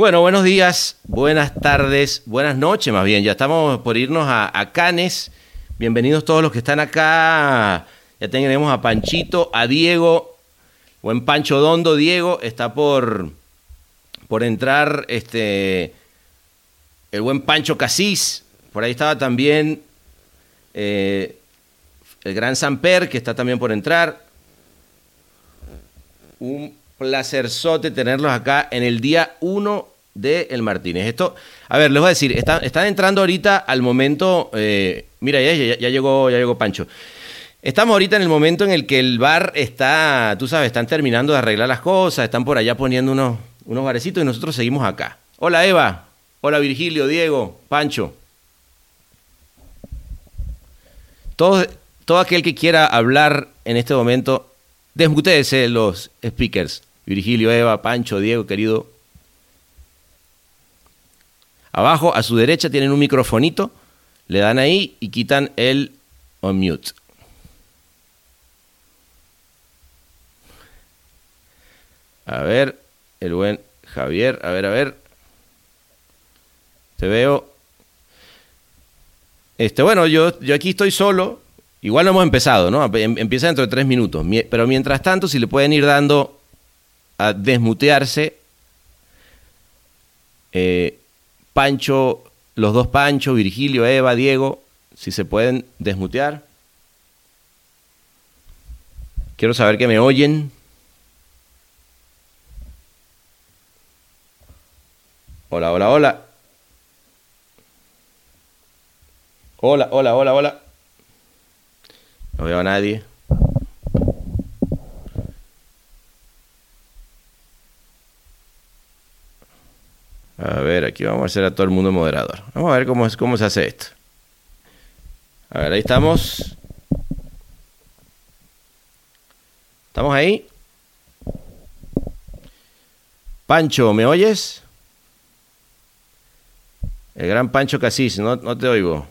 Bueno, buenos días, buenas tardes, buenas noches más bien. Ya estamos por irnos a, Canes. Bienvenidos todos los que están acá. Ya tenemos a Panchito, a Diego, buen Pancho Dondo. Diego está por, por entrar este, el buen Pancho Casís. Por ahí estaba también eh, el gran Samper, que está también por entrar. Un placerzote tenerlos acá en el día 1 de El Martínez. Esto, a ver, les voy a decir, están, entrando ahorita al momento, eh, mira, ya, ya, ya, llegó, ya llegó Pancho. Estamos ahorita en el momento en el que el bar está, tú sabes, están terminando de arreglar las cosas, están por allá poniendo unos, unos barecitos y nosotros seguimos acá. Hola Eva, hola Virgilio, Diego, Pancho. Todo, todo aquel que quiera hablar en este momento, desmutéese los speakers. Virgilio, Eva, Pancho, Diego, querido. Abajo, a su derecha, tienen un microfonito. Le dan ahí y quitan el on mute. A ver, el buen Javier, a ver, a ver. Te veo. Este, bueno, yo, yo aquí estoy solo. Igual no hemos empezado, ¿no? Empieza dentro de tres minutos. Pero mientras tanto, si le pueden ir dando a desmutearse, eh, Pancho, los dos Pancho, Virgilio, Eva, Diego, si se pueden desmutear. Quiero saber que me oyen. Hola, hola, hola. Hola, hola, hola, hola. No veo a nadie. A ver, aquí vamos a hacer a todo el mundo moderador. Vamos a ver cómo, es, cómo se hace esto. A ver, ahí estamos. ¿Estamos ahí? Pancho, ¿me oyes? El gran Pancho Casís, no, no te oigo.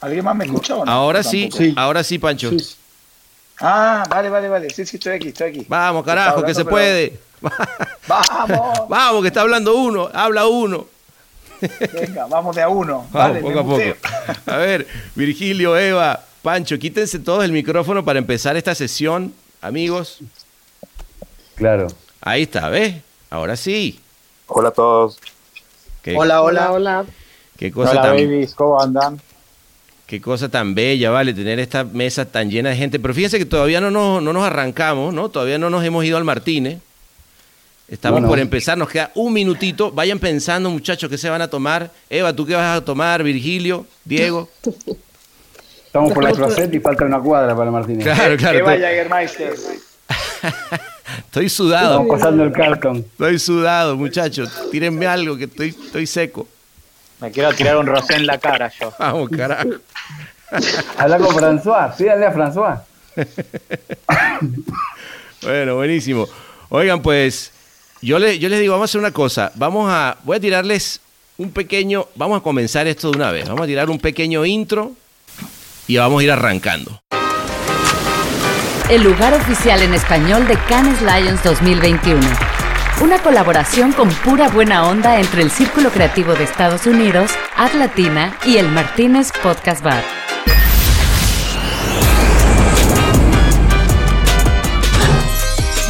¿Alguien más me escucha o no? Ahora sí, sí, ahora sí, Pancho. Sí. Ah, vale, vale, vale. Sí, sí, estoy aquí, estoy aquí. Vamos, carajo, que se pero... puede. Vamos. vamos, que está hablando uno, habla uno. Venga, vamos de a uno. Vamos, vale, poco a poco. A ver, Virgilio, Eva, Pancho, quítense todos el micrófono para empezar esta sesión, amigos. Claro. Ahí está, ¿ves? Ahora sí. Hola a todos. ¿Qué, hola, hola, hola. Qué cosa hola, tan, babies, ¿cómo andan? Qué cosa tan bella, vale, tener esta mesa tan llena de gente. Pero fíjense que todavía no nos, no nos arrancamos, ¿no? Todavía no nos hemos ido al Martínez. Estamos bueno. por empezar, nos queda un minutito. Vayan pensando, muchachos, qué se van a tomar. Eva, ¿tú qué vas a tomar? Virgilio, Diego. Estamos por la Crocet y falta una cuadra para el Martínez. Claro, claro. Eva Jagermeister. Estoy sudado. Estamos pasando el cartón. Estoy sudado, muchachos. Tírenme algo que estoy, estoy seco. Me quiero tirar un rosé en la cara yo. Vamos, carajo. Habla con François, pídale a François. bueno, buenísimo. Oigan, pues, yo, le, yo les digo, vamos a hacer una cosa. Vamos a, voy a tirarles un pequeño, vamos a comenzar esto de una vez. Vamos a tirar un pequeño intro y vamos a ir arrancando. El lugar oficial en español de Cannes Lions 2021. Una colaboración con pura buena onda entre el Círculo Creativo de Estados Unidos, Ad Latina y el Martínez Podcast Bar.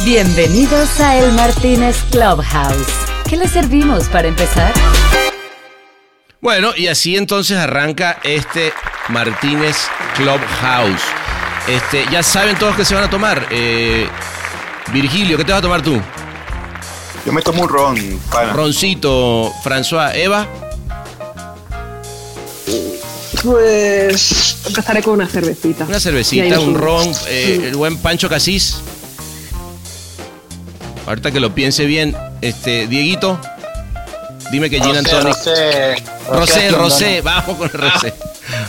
Bienvenidos a El Martínez Clubhouse. ¿Qué les servimos para empezar? Bueno, y así entonces arranca este Martínez Clubhouse. Este, ya saben todos que se van a tomar. Eh, Virgilio, ¿qué te vas a tomar tú? Yo me tomo un ron. Pana. Roncito, François, Eva. Pues empezaré con una cervecita. Una cervecita, un ron, eh, el buen Pancho Casís. Ahorita que lo piense bien, este, Dieguito, dime que Gin Antonio. Rosé, Rosé, Rosé, vamos con el Rosé.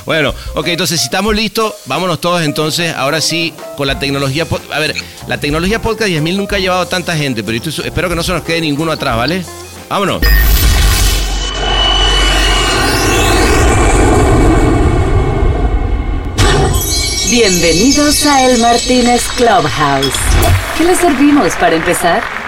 Bueno, ok, entonces si estamos listos, vámonos todos entonces, ahora sí, con la tecnología. A ver, la tecnología podcast 10.000 nunca ha llevado tanta gente, pero esto, espero que no se nos quede ninguno atrás, ¿vale? Vámonos. Bienvenidos a El Martínez Clubhouse. ¿Qué le servimos para empezar?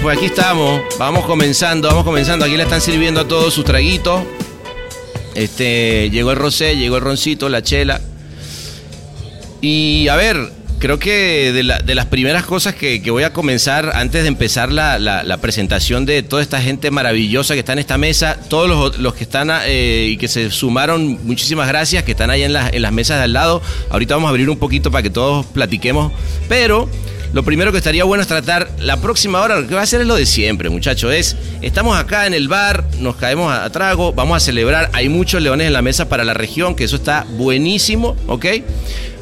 Pues aquí estamos. Vamos comenzando, vamos comenzando. Aquí le están sirviendo a todos sus traguitos. Este, llegó el rosé, llegó el roncito, la chela. Y a ver, creo que de, la- de las primeras cosas que, voy a comenzar antes de empezar la, presentación de toda esta gente maravillosa que está en esta mesa, todos los, que están eh, y que se sumaron, muchísimas gracias, que están ahí en, en las mesas de al lado. Ahorita vamos a abrir un poquito para que todos platiquemos, pero lo primero que estaría bueno es tratar la próxima hora, lo que va a ser es lo de siempre, muchachos. Es, estamos acá en el bar, nos caemos a, trago, vamos a celebrar. Hay muchos leones en la mesa para la región, que eso está buenísimo, ¿ok?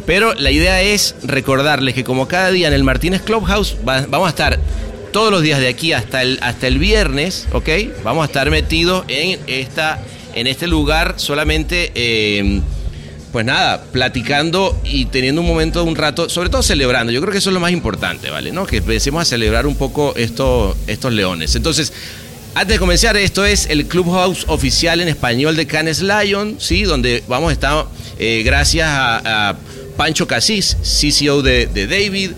Pero la idea es recordarles que como cada día en el Martínez Clubhouse va- vamos a estar todos los días de aquí hasta el, hasta el viernes, ¿ok? Vamos a estar metidos en, esta, en este lugar solamente... eh, pues nada, platicando y teniendo un momento, un rato, sobre todo celebrando. Yo creo que eso es lo más importante, ¿vale? ¿No? Que empecemos a celebrar un poco esto, estos leones. Entonces, antes de comenzar, esto es el Clubhouse oficial en español de Canes Lion, ¿sí? Donde vamos a estar, eh, gracias a, Pancho Casís, CCO de, de David,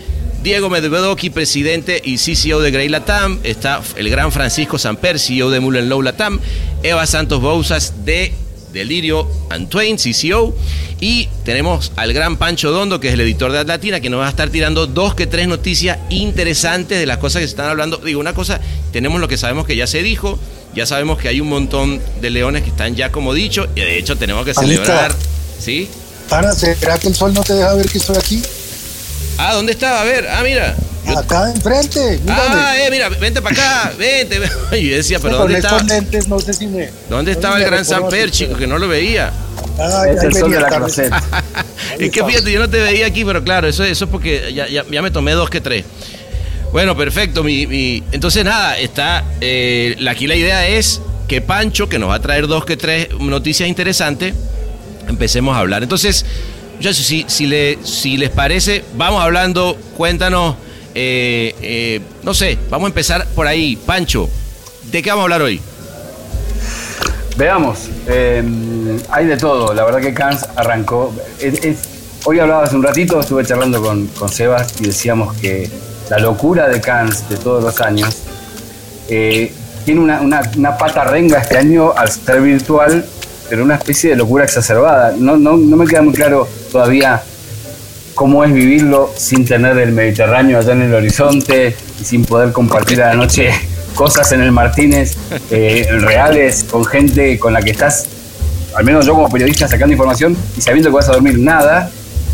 Diego Medvedoki, presidente y CCO de Grey Latam. Está el gran Francisco Samper, CEO de Mullen Low Latam. Eva Santos Bouzas de Delirio Antwain, CCO. Y tenemos al gran Pancho Dondo, que es el editor de Atlatina, que nos va a estar tirando dos que tres noticias interesantes de las cosas que se están hablando. Digo, una cosa, tenemos lo que sabemos que ya se dijo. Ya sabemos que hay un montón de leones que están ya como dicho. Y de hecho tenemos que Panita. celebrar. ¿Sí? Pana, ¿será que el sol no te deja ver que estoy aquí? Ah, ¿dónde estaba? A ver, ah, mira. Yo- Acá enfrente, Ah, eh, mira, vente para acá, vente. Y yo decía, pero ¿dónde estaba? lentes no sé si me... ¿Dónde estaba el gran Samper, chico? Que no lo veía. Ah, Es el sol de la. Crosset. Es que fíjate, yo no te veía aquí, pero claro, eso, eso es porque ya, ya- ya me tomé dos que tres. Bueno, perfecto. Mi, mi- entonces, nada, está. eh, aquí la idea es que Pancho, que nos va a traer dos que tres noticias interesantes, empecemos a hablar. Entonces, muchachos, si, si, le, si les parece, vamos hablando, cuéntanos. Eh, eh, no sé, vamos a empezar por ahí. Pancho, ¿de qué vamos a hablar hoy? Veamos, eh, hay de todo. La verdad que Cans arrancó. hoy hablaba hace un ratito, estuve charlando con, con Sebas y decíamos que la locura de Cans de todos los años eh, tiene una, una- una pata renga este año al ser virtual, pero una especie de locura exacerbada. No, no, no me queda muy claro todavía cómo es vivirlo sin tener el Mediterráneo allá en el horizonte y sin poder compartir a la noche cosas en el Martínez eh, reales con gente con la que estás, al menos yo como periodista sacando información y sabiendo que vas a dormir nada,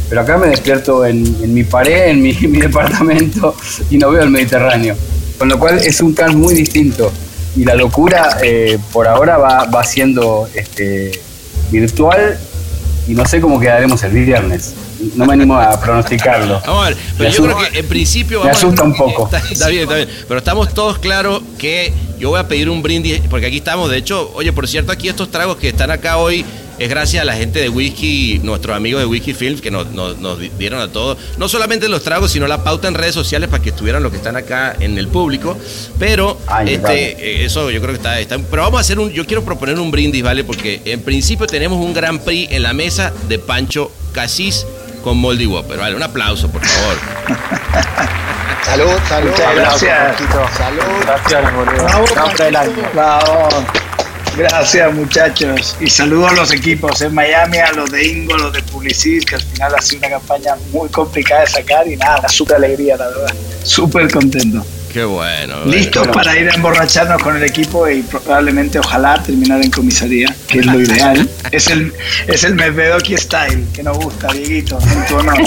pero acá me despierto en, en mi pared, en mi, en mi departamento y no veo el Mediterráneo. Con lo cual es un can muy distinto y la locura eh, por ahora va, va siendo este, virtual y no sé cómo quedaremos el viernes. No me animo a pronosticarlo. Vamos a ver, pero Me yo creo que en principio me a- asusta un poco. Está, está bien, está bien. Pero estamos todos claros que yo voy a pedir un brindis, porque aquí estamos, de hecho, oye, por cierto, aquí estos tragos que están acá hoy es gracias a la gente de Whisky, nuestros amigos de Whisky Films, que nos, nos- nos di- dieron a todos, no solamente los tragos, sino la pauta en redes sociales para que estuvieran los que están acá en el público. Pero Ay, este, eh, eso yo creo que está, está. Pero vamos a hacer un, yo quiero proponer un brindis, ¿vale? Porque en principio tenemos un Grand Prix en la mesa de Pancho Casís con Moldy Whopper, ¿vale? Un aplauso, por favor. Salud, salud. Muchas gracias. Salud. Gracias, boludo. Del año. Bravo. Gracias, muchachos. Y saludos a los equipos en Miami, a los de Ingo, a los de Publicis, que al final ha sido una campaña muy complicada de sacar y nada, súper alegría, la verdad. Súper contento. Qué bueno. bueno. Listos para ir a emborracharnos con el equipo y probablemente, ojalá, terminar en comisaría, que es lo ideal. Es el, es el Medvedoki style que nos gusta, Dieguito, en tu honor.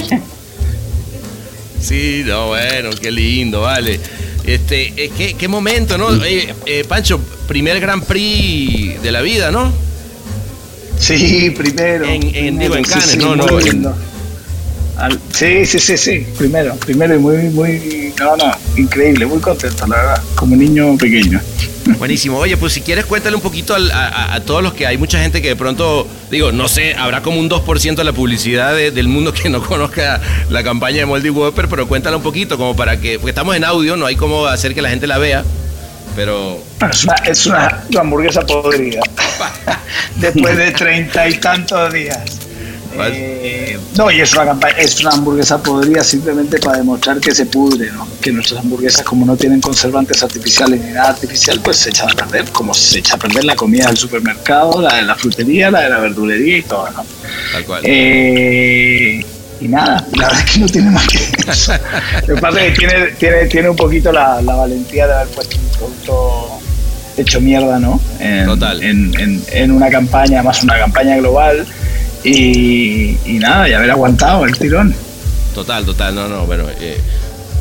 Sí, no, bueno, qué lindo, vale. Este, eh, qué, qué momento, ¿no? Eh, eh, Pancho, primer Grand Prix de la vida, ¿no? Sí, primero. En- en- primero, digo, en Cannes, sí, no, no, en-. Al- sí, sí, sí, sí, primero, primero y muy, muy, no, no, increíble, muy contento, la verdad, como niño pequeño. Buenísimo. Oye, pues si quieres cuéntale un poquito al- a, a- todos los que hay mucha gente que de pronto, digo, no sé, habrá como un 2% de la publicidad de- del mundo que no conozca la campaña de Moldy Whopper, pero cuéntala un poquito como para que, porque estamos en audio, no hay cómo hacer que la gente la vea, pero es una, es una hamburguesa podrida, después de treinta y tantos días. Eh, no, y es una, es una hamburguesa podrida simplemente para demostrar que se pudre, ¿no? que nuestras hamburguesas como no tienen conservantes artificiales ni nada artificial, pues se echan a perder, como se echa a perder la comida del supermercado, la de la frutería, la de la verdulería y todo. ¿no? tal cual. Eh, y nada, la verdad es que no tiene más que eso. Lo que pasa es que tiene, tiene, tiene un poquito la, la valentía de haber puesto un producto hecho mierda, ¿no? En, Total. En, en- en una campaña, además una campaña global. Y, y nada, y haber aguantado el tirón. Total, total, no, no, bueno. eh,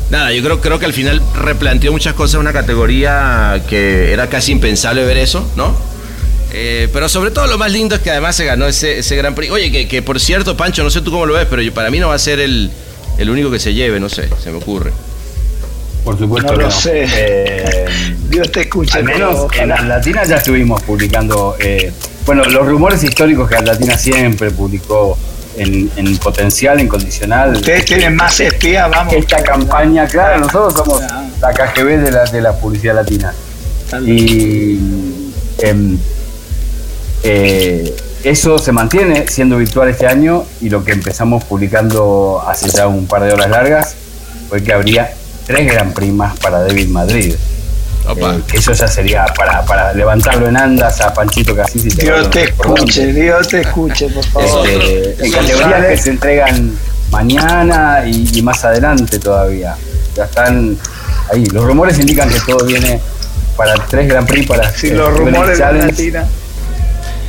nada, yo creo, creo que al final replanteó muchas cosas, una categoría que era casi impensable ver eso, ¿no? Eh, pero sobre todo lo más lindo es que además se ganó ese, ese Gran Prix. Oye, que, que por cierto, Pancho, no sé tú cómo lo ves, pero yo- para mí no va a ser el, el único que se lleve, no sé, se me ocurre. Por supuesto No lo no. sé. Eh, Dios te escuche. al menos pero en ojalá. Atlatina ya estuvimos publicando, eh, bueno, los rumores históricos que Atlatina siempre publicó en, en potencial, en condicional. Ustedes tienen más espías, vamos. Esta campaña, claro, nosotros somos la KGB de la, de la publicidad latina. Y em, eh, eso se mantiene siendo virtual este año y lo que empezamos publicando hace ya un par de horas largas fue que habría tres Gran Prix más para David Madrid. Opa. Eh, que eso ya sería para, para levantarlo en andas a Panchito Casís y Dios te por escuche. Dios te escuche, por favor. Este, en categorías que se entregan mañana y, y más adelante todavía. Ya están ahí. Los rumores indican que todo viene para tres Grand Prix para eh, los Steven rumores de Challenge. Latina.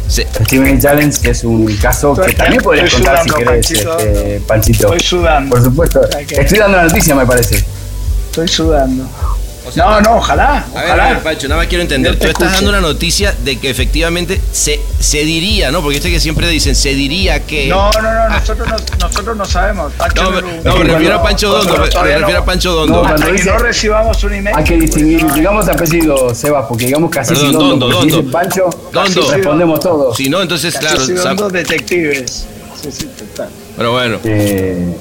Se- Steven Challenge que es un caso que Estoy- también podrías contar si sudando, querés, Panchito. este, Panchito. Estoy sudando. Por supuesto. Estoy dando la noticia, me parece. Estoy sudando. Sea, No, no, ojalá. A ver, ojalá. a ver, Pancho, nada más quiero entender. Yo Tú estás escucho. dando una noticia de que efectivamente se, se diría, ¿no? Porque viste que siempre dicen, se diría que. No, no, no, nosotros no, nosotros no sabemos. Pancho No, no- me- no, me refiero a Pancho Dondo, me, refiero no. a Pancho No, Dondo. cuando Hasta que dice- no recibamos un email. Hay que distinguir, digamos apellido, Sebas, porque digamos casi Perdón, Dondo, Dondo, porque si Dondo. dice Pancho, Dondo. respondemos todos. Si no, entonces, claro. Dos detectives. Sí, sí, total. Pero bueno, Eh,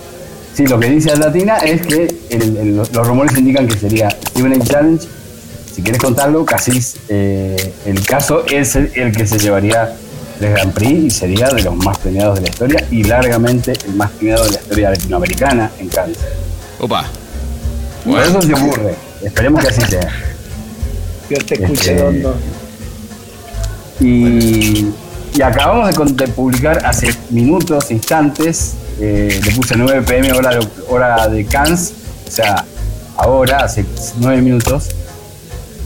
sí, lo que dice Latina es que el- el- los rumores indican que sería Steven Age Challenge. Si quieres contarlo, casi eh, el caso es el, el que se llevaría el Grand Prix y sería de los más premiados de la historia y largamente el más premiado de la historia latinoamericana en Cannes. opa. Por eso se ocurre. Esperemos que así sea. Dios te escuche, Este, Dondo. Y, y acabamos de, de publicar hace minutos, instantes, eh, le puse 9 pm hora de, hora de Cannes, o sea, ahora, hace 9 minutos,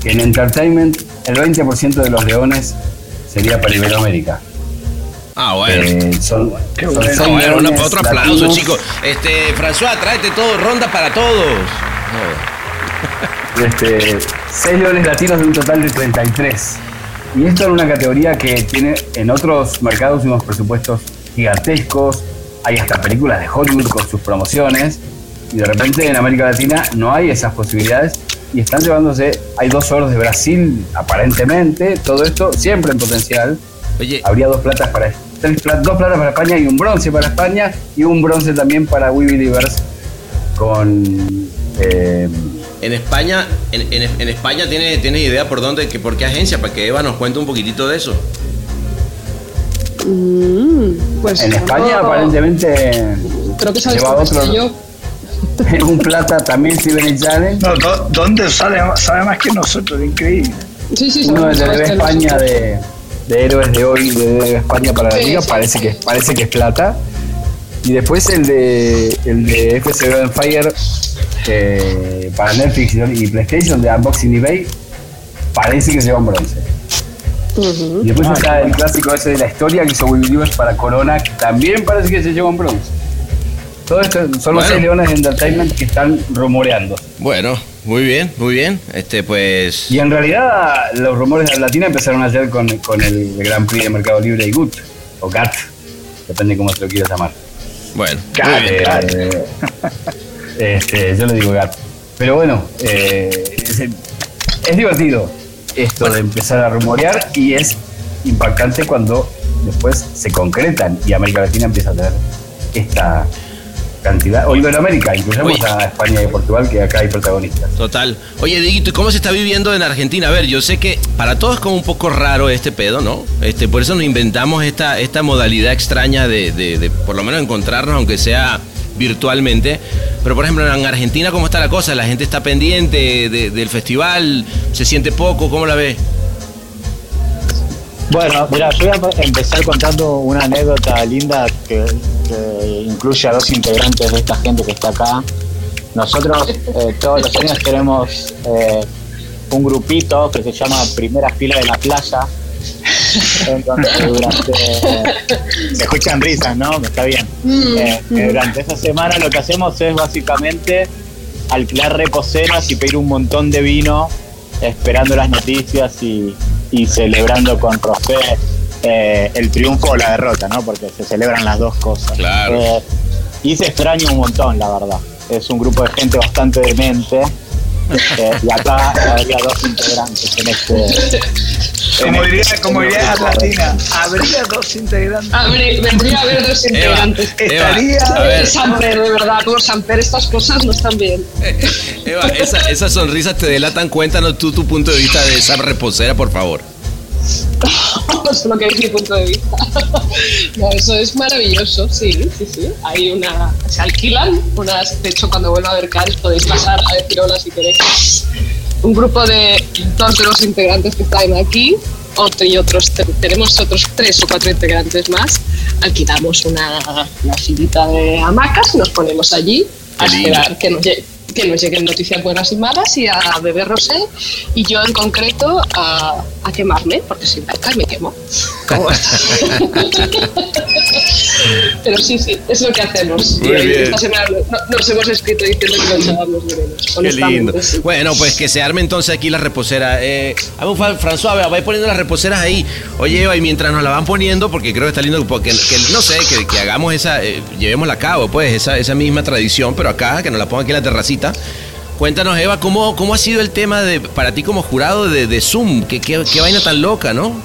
que en Entertainment el 20% de los leones sería para Iberoamérica. ah, bueno. Eh, son, Qué bueno. Ah, bueno, leones otro aplauso, latinos. chicos. Este, François, tráete todo, ronda para todos. este, 6 leones latinos de un total de 33. Y esto en una categoría que tiene en otros mercados unos presupuestos gigantescos, hay hasta películas de Hollywood con sus promociones, y de repente en América Latina no hay esas posibilidades, y están llevándose, hay dos oros de Brasil aparentemente, todo esto siempre en potencial, Oye, habría dos platas para tres dos platas para España y un bronce para España y un bronce también para We Believers con eh, en España, en, en- en España tienes, tienes idea por dónde, que, por qué agencia, para que Eva nos cuente un poquitito de eso. Mm, pues en España no, aparentemente Creo que sabes lleva otro- que yo. un plata también Steven Challenge No, do- ¿Dónde sale? Sabe más que nosotros, increíble. Sí, sí, uno de TV España de, de héroes de hoy de España para la Sí, liga sí. parece que parece que es plata y después el de el de FC Golden Fire eh, para Netflix y y PlayStation de Unboxing eBay parece que se lleva un bronce Ujú. y después está el clásico ese de la historia que hizo Will Believers para Corona que también parece que se lleva un bronce todo esto son los Bueno. seis leones de entertainment que están rumoreando Bueno, muy bien, muy bien. Este, pues. Y en realidad los rumores de Latina empezaron ayer con, con el Gran Prix de Mercado Libre y GUT, o GAT, depende cómo se lo quieras llamar. Bueno, muy bien. claro. Eh, este, yo le digo gato. Pero bueno, eh, es, es divertido esto de empezar a rumorear y es impactante cuando después se concretan y América Latina empieza a tener esta cantidad. O Iberoamérica, incluyamos Oye. a España y Portugal, que acá hay protagonistas. Total. Oye, Dieguito, ¿y cómo se está viviendo en Argentina? A ver, yo sé que para todos es como un poco raro este pedo, ¿no? Este, por eso nos inventamos esta, esta modalidad extraña de, de- de por lo menos encontrarnos, aunque sea virtualmente. Pero por ejemplo, en Argentina, ¿cómo está la cosa? ¿La gente está pendiente de- del festival? ¿Se siente poco? ¿Cómo la ve? Bueno, mira, voy a empezar contando una anécdota linda que, incluye a dos integrantes de esta gente que está acá. Nosotros eh, todos los años tenemos eh, un grupito que se llama Primera Fila de la Playa. Durante, se escuchan risas, ¿no? Está bien. Eh, eh, durante esa semana lo que hacemos es básicamente alquilar reposeras y pedir un montón de vino esperando las noticias y, y celebrando con Rosé eh, el triunfo o la derrota, ¿no? Porque se celebran las dos cosas. Claro. Eh, y se extraña un montón, la verdad. Es un grupo de gente bastante demente. Eh, y acá habría dos integrantes en este. Como en diría, este- como en diría este Argentina, habría dos integrantes. Habría- vendría a haber dos integrantes. Eva, Estaría- a ver, Samper, de verdad, por Samper, estas cosas no están bien. Eva, esa- esas sonrisas te delatan. Cuéntanos tú tu punto de vista de esa reposera, por favor. es lo que es mi punto de vista. No, eso es maravilloso, sí, sí, sí. Hay una. Se alquilan unas. De hecho, cuando vuelva a ver Cars podéis pasar a decir hola si queréis. Un grupo de dos de los integrantes que están aquí, otro y otros. te- Tenemos otros tres o cuatro integrantes más. Alquilamos una, una filita de hamacas y nos ponemos allí a esperar que nos, llegue- que nos lleguen noticias buenas y malas y a beber rosé. Y yo en concreto a, a quemarme, porque sin alcohol me quemo. Pero sí, sí, es lo que hacemos. Muy Y bien. Esta semana nos hemos escrito diciendo que nos echábamos menos. Qué lindo. sí. Bueno, pues que se arme entonces aquí la reposera. Eh, François, vaya poniendo las reposeras ahí. Oye, Eva, y mientras nos la van poniendo, porque creo que está lindo, porque que, no sé, que, que hagamos esa, eh, llevémosla a cabo, pues, esa, esa misma tradición, pero acá, que nos la pongan aquí en la terracita. Cuéntanos, Eva, ¿cómo, cómo ha sido el tema de para ti como jurado de, de Zoom? ¿Qué, qué, qué vaina tan loca, ¿no?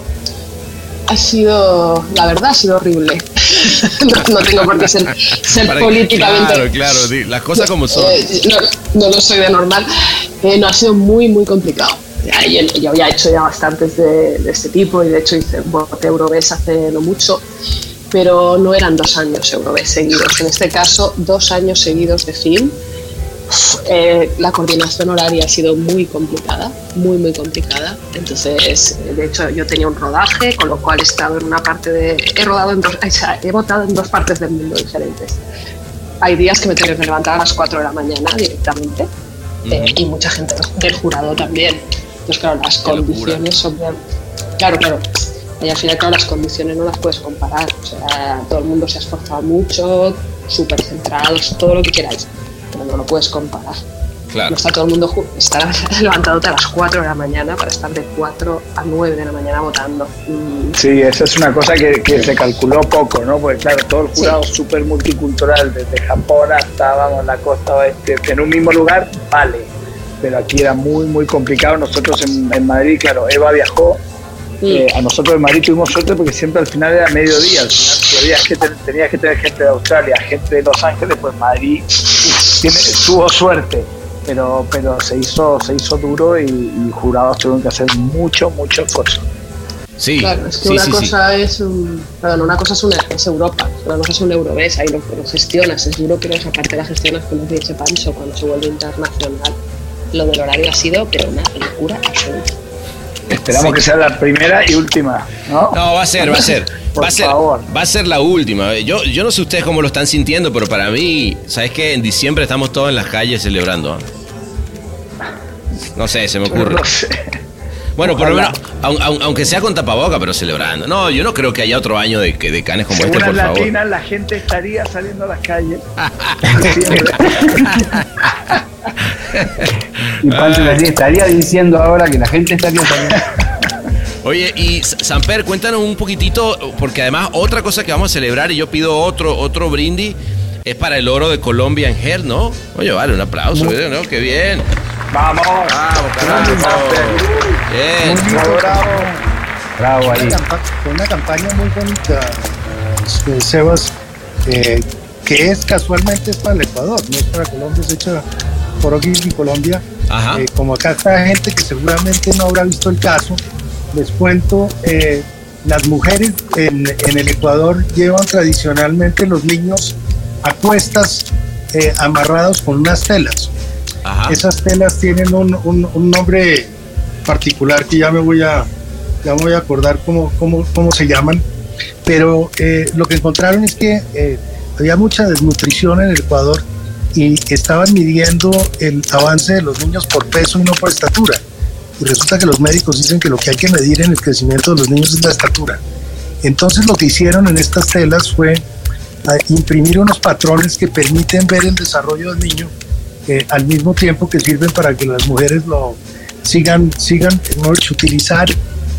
Ha sido, la verdad, ha sido horrible. no, no tengo por qué ser, ser Para- políticamente. Claro, claro, las cosas como son. Eh, no, no lo soy de normal. Eh, no, ha sido muy, muy complicado. Yo, yo había hecho ya bastantes de, de este tipo y de hecho hice voté Eurobes hace no mucho, pero no eran dos años Eurobes seguidos. En este caso, dos años seguidos de film. Eh, la coordinación horaria ha sido muy complicada, muy, muy complicada. Entonces, de hecho, yo tenía un rodaje, con lo cual he estado en una parte de. He rodado en dos. he votado en dos partes del mundo diferentes hay días que me tengo que levantar a las 4 de la mañana directamente eh, y mucha gente del jurado también. Entonces, claro, las Qué condiciones son... Claro, claro. Y al final, claro, las condiciones no las puedes comparar. O sea, todo el mundo se ha esforzado mucho, súper centrados, todo lo que queráis, no lo puedes comparar. Claro. No está todo el mundo está levantándote a las 4 de la mañana para estar de 4 a 9 de la mañana votando. Mm, Sí, esa es una cosa que, que se calculó poco, ¿no? Porque claro, todo el jurado súper multicultural, desde Japón hasta, vamos, la costa oeste, en un mismo lugar, vale. Pero aquí era muy, muy complicado. Nosotros en, en Madrid, claro, Eva viajó. eh, a nosotros en Madrid tuvimos suerte porque siempre al final era mediodía. Al final, que tenías que tener gente de Australia, gente de Los Ángeles, pues Madrid tiene- tuvo suerte. Pero, pero se hizo se hizo duro y, y jurados tuvieron que hacer mucho, mucho esfuerzo. Sí, Claro, es que sí, una sí, sí. cosa es un, perdón, una cosa es, una, es Europa, una cosa es un Eurobes, ahí lo, lo gestionas, es duro, pero esa parte la gestionas que dice Pancho cuando se vuelve internacional. Lo del horario ha sido pero una locura absoluta. Esperamos Sí. que sea la primera y última, ¿no? No, va a ser, va a ser. Por va a ser, favor. va a ser la última. Yo, yo no sé ustedes cómo lo están sintiendo, pero para mí, ¿sabes qué? En diciembre estamos todos en las calles celebrando. No sé, se me ocurre. No sé. Bueno, por lo menos, aun- aun- aunque sea con tapaboca, pero celebrando. No, yo no creo que haya otro año de, que- de canes como Según este, por favor. latinas, la gente estaría saliendo a las calles. Y Pancho les estaría diciendo ahora que la gente estaría también. Oye, y Samper, cuéntanos un poquitito, porque además otra cosa que vamos a celebrar, y yo pido otro, otro brindis, es para el oro de Colombia en Her, ¿no? Oye, vale, un aplauso. ¿no? Qué bien. Vamos. Vamos, carajo. Bien. Muy lindo, Bravo ahí. Una, campa- fue una campaña muy bonita, este, Sebas, eh, que es casualmente es para el Ecuador, no es para Colombia, es hecha por O'Higgins y Colombia. Ajá. Eh, como acá está gente que seguramente no habrá visto el caso, les cuento, eh, las mujeres en, en el Ecuador llevan tradicionalmente los niños a cuestas eh, amarrados con unas telas. Ajá. Esas telas tienen un, un- un nombre particular que ya me voy a, ya me voy a acordar cómo, cómo, cómo se llaman. Pero eh, lo que encontraron es que eh, había mucha desnutrición en el Ecuador y estaban midiendo el avance de los niños por peso y no por estatura. Y resulta que los médicos dicen que lo que hay que medir en el crecimiento de los niños es la estatura. Entonces lo que hicieron en estas telas fue a imprimir unos patrones que permiten ver el desarrollo del niño eh, al mismo tiempo que sirven para que las mujeres lo sigan, sigan, dicho, utilizar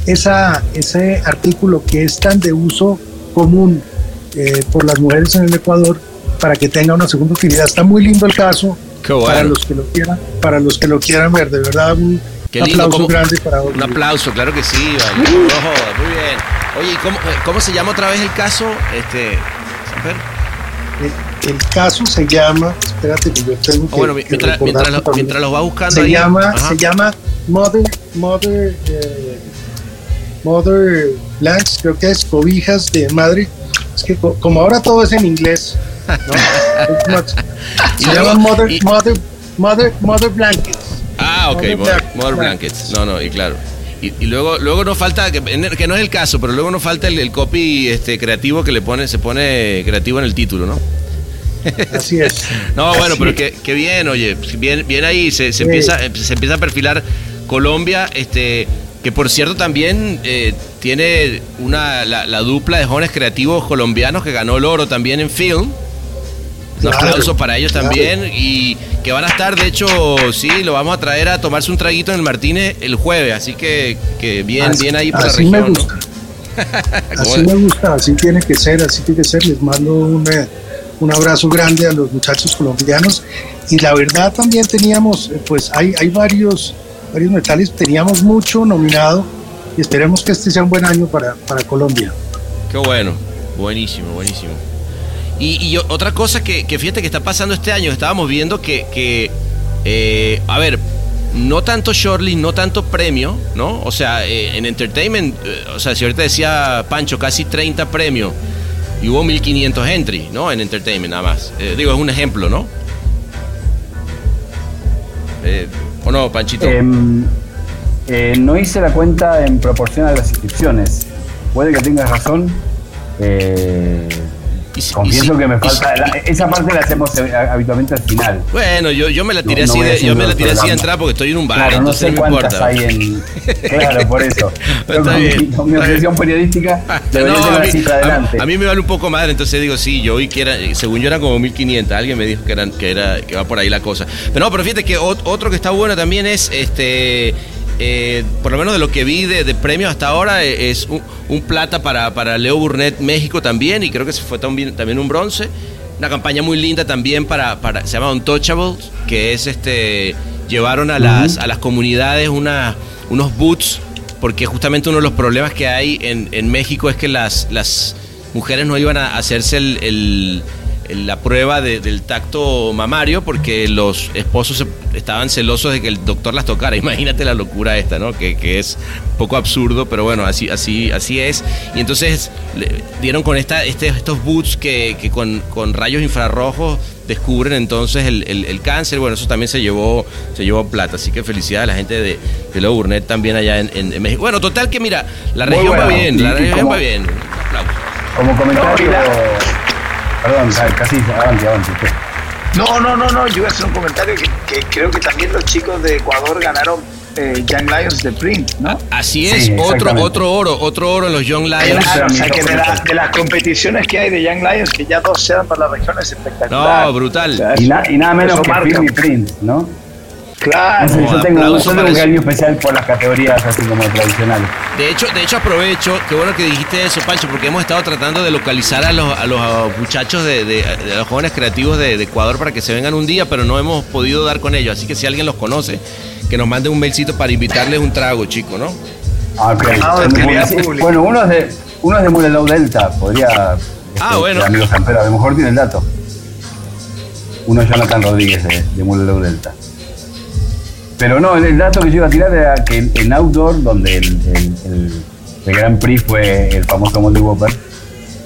esa, ese artículo que es tan de uso común eh, por las mujeres en el Ecuador para que tenga una segunda utilidad. Está muy lindo el caso bueno. para los que lo quieran, para los que lo quieran ver, de verdad un Qué lindo, aplauso ¿cómo? grande para Un aplauso, claro que sí, vale. No jodas, muy bien. Oye, ¿y cómo, eh, cómo se llama otra vez el caso? Este? El, el caso se llama, espérate que yo tengo que, Oh, bueno, que mientras, lo, mientras los va buscando se ahí. llama, Ajá. se llama Mother, Mother, eh, Mother Blanks, creo que es cobijas de madre. Es que co- como ahora todo es en inglés, se llama Mother, Mother, Mother, Mother Blankets. Ah, ok, Mother Blankets. No, no, y claro. Y, y luego, luego nos falta, que, que no es el caso, pero luego nos falta el, el copy este, creativo que le pone, se pone creativo en el título, ¿no? Así es. No, bueno, Así pero es. que, que bien, oye, bien, bien ahí, se, se Sí. empieza, se empieza a perfilar Colombia, este, que por cierto también eh, tiene una, la, la dupla de jóvenes creativos colombianos que ganó el oro también en film. Un aplauso para ellos también y que van a estar, de hecho, sí, lo vamos a traer a tomarse un traguito en el Martínez el jueves, así que, que bien, Así- bien ahí por la así me región. ¿no? gusta. Así me gusta, así tiene que ser, así tiene que ser. Les mando un, eh, un abrazo grande a los muchachos colombianos. Y la verdad también teníamos, eh, pues hay, hay varios, varios metales, teníamos mucho nominado y esperemos que este sea un buen año para, para Colombia. Qué bueno, buenísimo, buenísimo. Y, otra cosa que, fíjate que está pasando este año, estábamos viendo que, eh, a ver, no tanto shortlist, no tanto premio, ¿no? O sea, eh, en entertainment, eh, o sea, si ahorita decía Pancho, casi 30 premios y hubo 1500 entry, ¿no? En entertainment nada más. Digo, es un ejemplo, ¿no? ¿O no, Panchito? Em, no hice la cuenta en proporción a las inscripciones. Puede que tengas razón. Eh, Y y confieso si- que me y falta. la- esa parte la hacemos eh, habitualmente al final. Bueno, yo, yo me la tiré No- así, de, yo me la tiré así de entrada porque estoy en un bar, Claro, entonces sé no me cuántas importa. hay en. Claro, por eso. Pero Está con, bien, mi- con mi obsesión periodística, debería No, a mí, a- adelante. a mí me vale un poco madre, entonces digo, sí, yo vi que era, según yo eran como 1500, alguien me dijo que eran que era que va por ahí la cosa. Pero no, pero fíjate que ot- otro que está bueno también es este eh, por lo menos de lo que vi de, de premios hasta ahora eh, es un, un plata para, para Leo Burnett México también y creo que se fue también, también un bronce. Una campaña muy linda también para, para se llama Untouchables, que es este llevaron a las a las comunidades una, unos boots porque justamente uno de los problemas que hay en, en México es que las, las mujeres no iban a hacerse el, el- el- la prueba de- del tacto mamario porque los esposos estaban celosos de que el doctor las tocara. Imagínate la locura esta, ¿no? Que, que es un poco absurdo, pero bueno, así, así, así es. Y entonces le dieron con esta, este, estos boots que, que con, con rayos infrarrojos descubren entonces el, el- el cáncer. Bueno, eso también se llevó, se llevó plata. Así que felicidades a la gente de, de Leo Burnett también allá en, en- en México. Bueno, total que mira, la región va bien, la región como- va bien. Un aplauso. Como comentario. No. Perdón, casi avante, avante. usted. No, no, no, no, yo iba a hacer un comentario que, que creo que también los chicos de Ecuador ganaron eh, Young Lions de Print, ¿no? Así es, Sí, otro, otro oro, otro oro en los Young Lions. Claro, o sea que de, la- favorito. de las competiciones que hay de Young Lions, que ya dos sean para la región es espectacular. No, brutal. O sea, Y, eso- na- y nada menos que. Film y Print, ¿no? Claro. No yo tengo, aplauso yo tengo un cariño especial por las categorías así como tradicionales. De hecho, de hecho aprovecho, qué bueno que dijiste eso, Pancho, porque hemos estado tratando de localizar a los, a los muchachos de, de- de los jóvenes creativos de, de Ecuador para que se vengan un día, pero no hemos podido dar con ellos. Así que si alguien los conoce, que nos mande un mailcito para invitarles un trago, chico, ¿no? Ah, ok. Ah. Bueno, uno es de, uno es de Mulelau Delta, podría. Ah, este, bueno. el amigo Sampero, a lo mejor tiene el dato. Uno es Jonathan Rodríguez de, de Mulelau Delta. Pero no, el, el dato que yo iba a tirar era que en, en Outdoor, donde el, el, el- el Grand Prix fue el famoso Monty Whopper,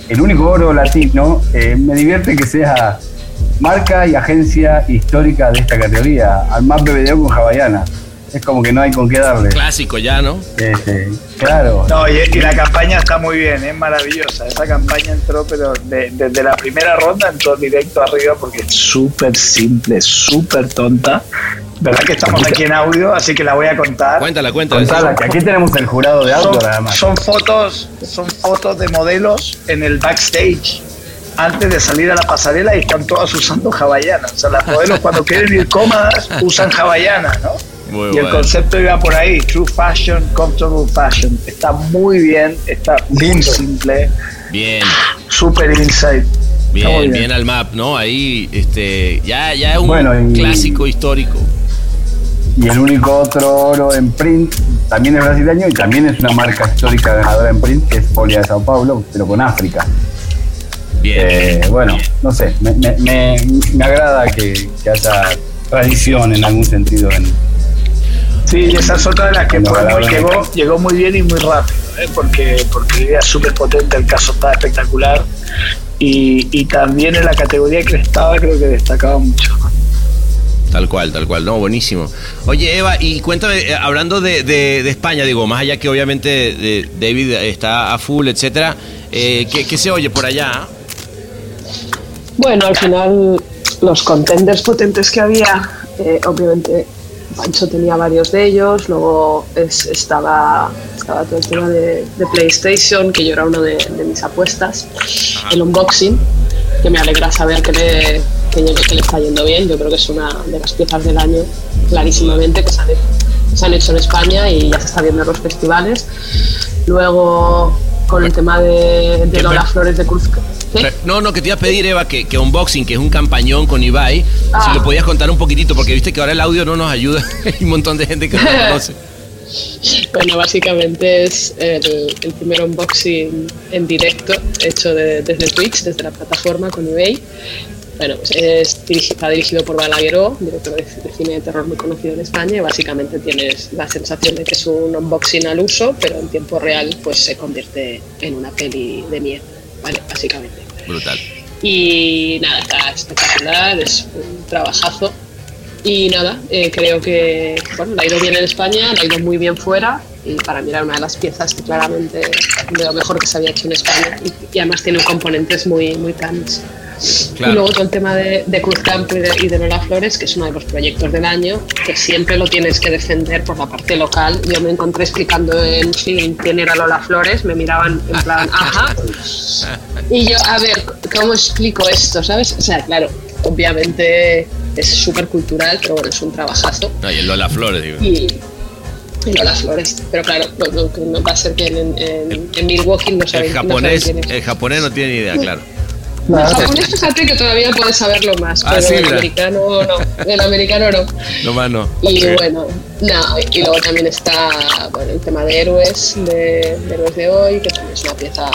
el único oro latino, eh, me divierte que sea marca y agencia histórica de esta categoría, al más BBDO con Javaiana. Es como que no hay con qué darle. Clásico ya, ¿no? Este, claro. No, y, y la campaña está muy bien, es maravillosa. Esa campaña entró, pero de- desde la primera ronda entró directo arriba porque es súper simple, súper tonta. ¿Verdad que estamos aquí en audio? Así que la voy a contar. Cuéntala, cuéntala. Contala, que aquí tenemos el jurado de Son, auto además. son fotos, son fotos de modelos en el backstage antes de salir a la pasarela y están todas usando hawaiana. O sea, las modelos cuando quieren ir cómodas usan hawaiana, ¿no? Muy y el concepto iba por ahí, true fashion, comfortable fashion. Está muy bien, está muy simple, Bien, super insight. Bien, bien al map, ¿no? Ahí, este, ya, ya es un Bueno, y- clásico histórico. Y el único otro oro en print también es brasileño y también es una marca histórica ganadora en print, que es Folia de Sao Paulo, pero con África. Bien. Eh, bueno, no sé, me, me- me- me agrada que, que haya tradición en algún sentido en, Sí, y esa es otra de las que llegó, llegó muy bien y muy rápido, ¿eh? porque, porque era súper potente, el caso estaba espectacular. Y, y también en la categoría que estaba creo que destacaba mucho. Tal cual, tal cual, no, buenísimo. Oye, Eva, y cuéntame, eh, hablando de, de- de España, digo, más allá que obviamente de- David está a full, etcétera, eh, ¿qué, qué se oye por allá? Bueno, al final los contenders potentes que había, eh, obviamente Pancho tenía varios de ellos, luego es- estaba, estaba todo el tema de, de PlayStation, que yo era una de, de mis apuestas, el unboxing, que me alegra saber que le, que, lle- que le está yendo bien, yo creo que es una de las piezas del año clarísimamente que se han, se han hecho en España y ya se está viendo en los festivales. Luego con el tema de, de ¿Qué Lola Flores de Cruz. ¿Sí? No, no, que te iba a pedir, Eva, que, que Unboxing, que es un campañón con Ibai, Ah. si lo podías contar un poquitito, porque viste que ahora el audio no nos ayuda. Hay un montón de gente que no lo conoce. Bueno, básicamente es el, el primer unboxing en directo hecho de- desde Twitch, desde la plataforma con eBay. Bueno, pues es dirigi- está dirigido por Balagueró, director de, de cine de terror muy conocido en España, y básicamente tienes la sensación de que es un unboxing al uso, pero en tiempo real pues se convierte en una peli de miedo, ¿vale? Básicamente. Brutal. Y nada, está espectacular, es un trabajazo. Y nada, eh, creo que bueno, le ha ido bien en España, le ha ido muy bien fuera y para mí era una de las piezas que claramente de lo mejor que se había hecho en España y, y además tiene componentes muy, muy canos. Claro. Y luego todo el tema de, de Cruz Campo y de, y de Lola Flores, que es uno de los proyectos del año, que siempre lo tienes que defender por la parte local. Yo me encontré explicando en fin quién era Lola Flores, me miraban en plan, ajá. Y yo, a ver, ¿cómo explico esto? ¿Sabes? O sea, claro, obviamente es súper cultural, pero bueno, es un trabajazo. No, y el Lola Flores, digo. Y, y Lola Flores. Pero claro, no, no- no va a ser que en, en, en Milwaukee no El saben, no saben japonés, quién es. el japonés no tiene ni idea, claro. El japonés, fíjate que todavía puedes saberlo más, Ah, pero sí, el americano no. El americano no. No más no. Y Sí. bueno, nada, y luego también está bueno, el tema de héroes, de, de héroes de hoy, que también es una pieza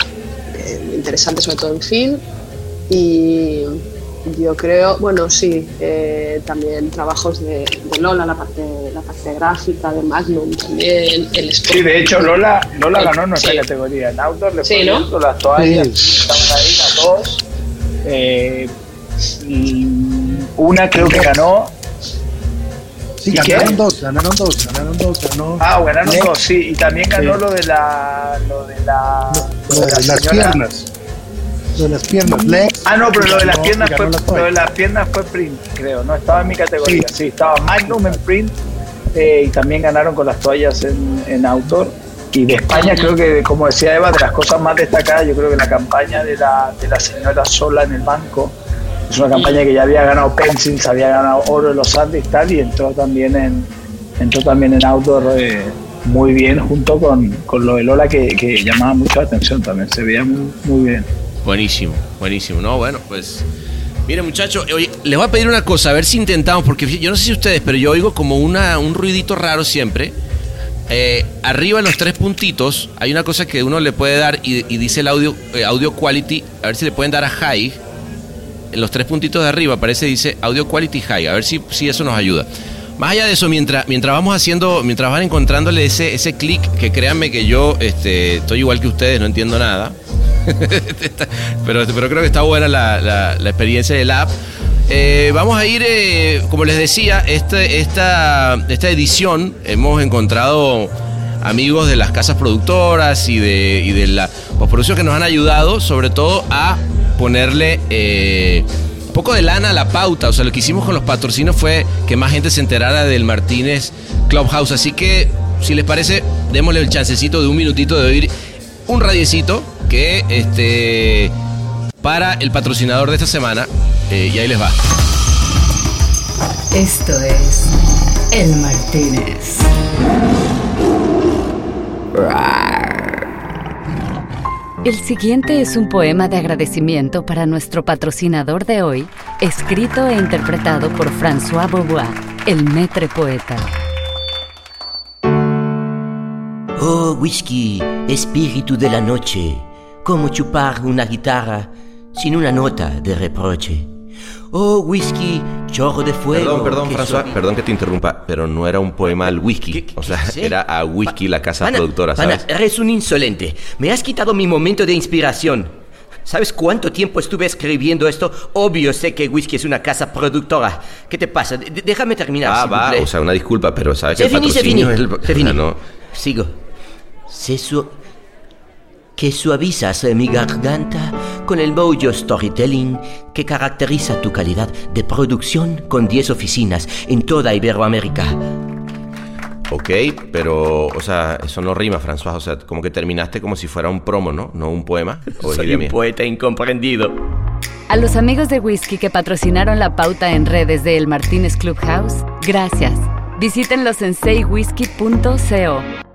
eh, interesante, sobre todo en film. Y yo creo, bueno, sí, eh, también trabajos de, de Lola, la parte, la parte gráfica, de Magnum también, el Sí, de hecho Lola, Lola ganó nuestra Sí. categoría. En outdoor le Sí, ¿no? las toallas, ahí las dos. Eh, y una creo que ganó. Sí, ganaron dos, ganaron dos, ganaron dos, ganó. Ah, ganaron dos, sí. Y también ganó Sí. lo de la. Lo de la. Lo de las señora- piernas. Lo de las piernas. Lex. Ah, no, pero lo de las piernas fue, la lo de las piernas fue print, creo, no estaba en mi categoría. Sí, estaba Magnum en print eh, y también ganaron con las toallas en, en autor. Y de España creo que, como decía Eva, de las cosas más destacadas, yo creo que la campaña de la, de la señora sola en el banco Es una campaña que ya había ganado Pencils, había ganado oro en los Andes y tal, y entró también en, entró también en outdoor eh, muy bien junto con, con lo de Lola que, que llamaba mucho la atención también, se veía muy, muy bien. Buenísimo, buenísimo. No, bueno, pues. Miren, muchachos, oye, les voy a pedir una cosa, a ver si intentamos, porque yo no sé si ustedes, pero yo oigo como una, un ruidito raro siempre. Eh, arriba en los tres puntitos hay una cosa que uno le puede dar y, dice el audio, eh, audio quality. A ver si le pueden dar a high. En los tres puntitos de arriba aparece, dice audio quality high. A ver si, si eso nos ayuda. Más allá de eso, mientras, mientras vamos haciendo, mientras van encontrándole ese, ese clic, que créanme que yo este, estoy igual que ustedes, no entiendo nada. pero, pero creo que está buena la, la- la experiencia del app. Eh, vamos a ir, eh, como les decía, este, esta, esta edición hemos encontrado amigos de las casas productoras y de, y de la postproducción que nos han ayudado, sobre todo a ponerle eh, un poco de lana a la pauta. O sea, lo que hicimos con los patrocinios fue que más gente se enterara del Martínez Clubhouse. Así que, si les parece, démosle el chancecito de un minutito de oír un radiecito que este para el patrocinador de esta semana. eh, y ahí les va. Esto es El Martínez. El siguiente es un poema de agradecimiento para nuestro patrocinador de hoy, escrito e interpretado por François Beaubois, el metre poeta. Oh, whisky, espíritu de la noche, como chupar una guitarra sin una nota de reproche. Oh, whisky, chorro de fuego. Perdón, perdón, François, suavi- perdón que te interrumpa, pero no era un poema al whisky. O sea, qué? era a whisky la casa Pana, productora, pana, ¿sabes? eres un insolente. Me has quitado mi momento de inspiración. ¿Sabes cuánto tiempo estuve escribiendo esto? Obvio sé que Whisky es una casa productora. ¿Qué te pasa? Déjame terminar. Ah, vous va, o sea, una disculpa, pero sabes que el fini, c'est fini. patrocinio es el... C'est fini. Ah, no. Sigo. Se su- que suavizas mi garganta con el mojo storytelling que caracteriza tu calidad de producción con 10 oficinas en toda Iberoamérica. Ok, pero, o sea, eso no rima, François. O sea, como que terminaste como si fuera un promo, ¿no? No un poema. O Soy un mía. poeta incomprendido. A los amigos de Whisky que patrocinaron la pauta en redes de El Martínez Clubhouse, gracias. Visítenlos en saywhisky.co.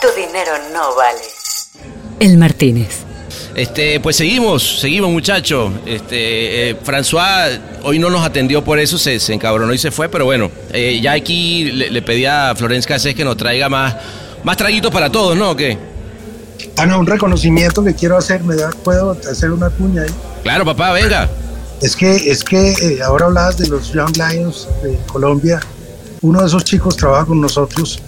tu dinero no vale. El Martínez. Este, pues seguimos, seguimos, muchachos. Este, eh, François hoy no nos atendió por eso, se, se encabronó y se fue, pero bueno, eh, ya aquí le, le pedí a Florence Cassés que nos traiga más, más traguitos para todos, ¿no? ¿O qué? Ah, no, un reconocimiento que quiero hacer, ¿me da? ¿Puedo hacer una cuña ahí? Claro, papá, venga. Es que, es que eh, ahora hablabas de los Young Lions de Colombia. Uno de esos chicos trabaja con nosotros,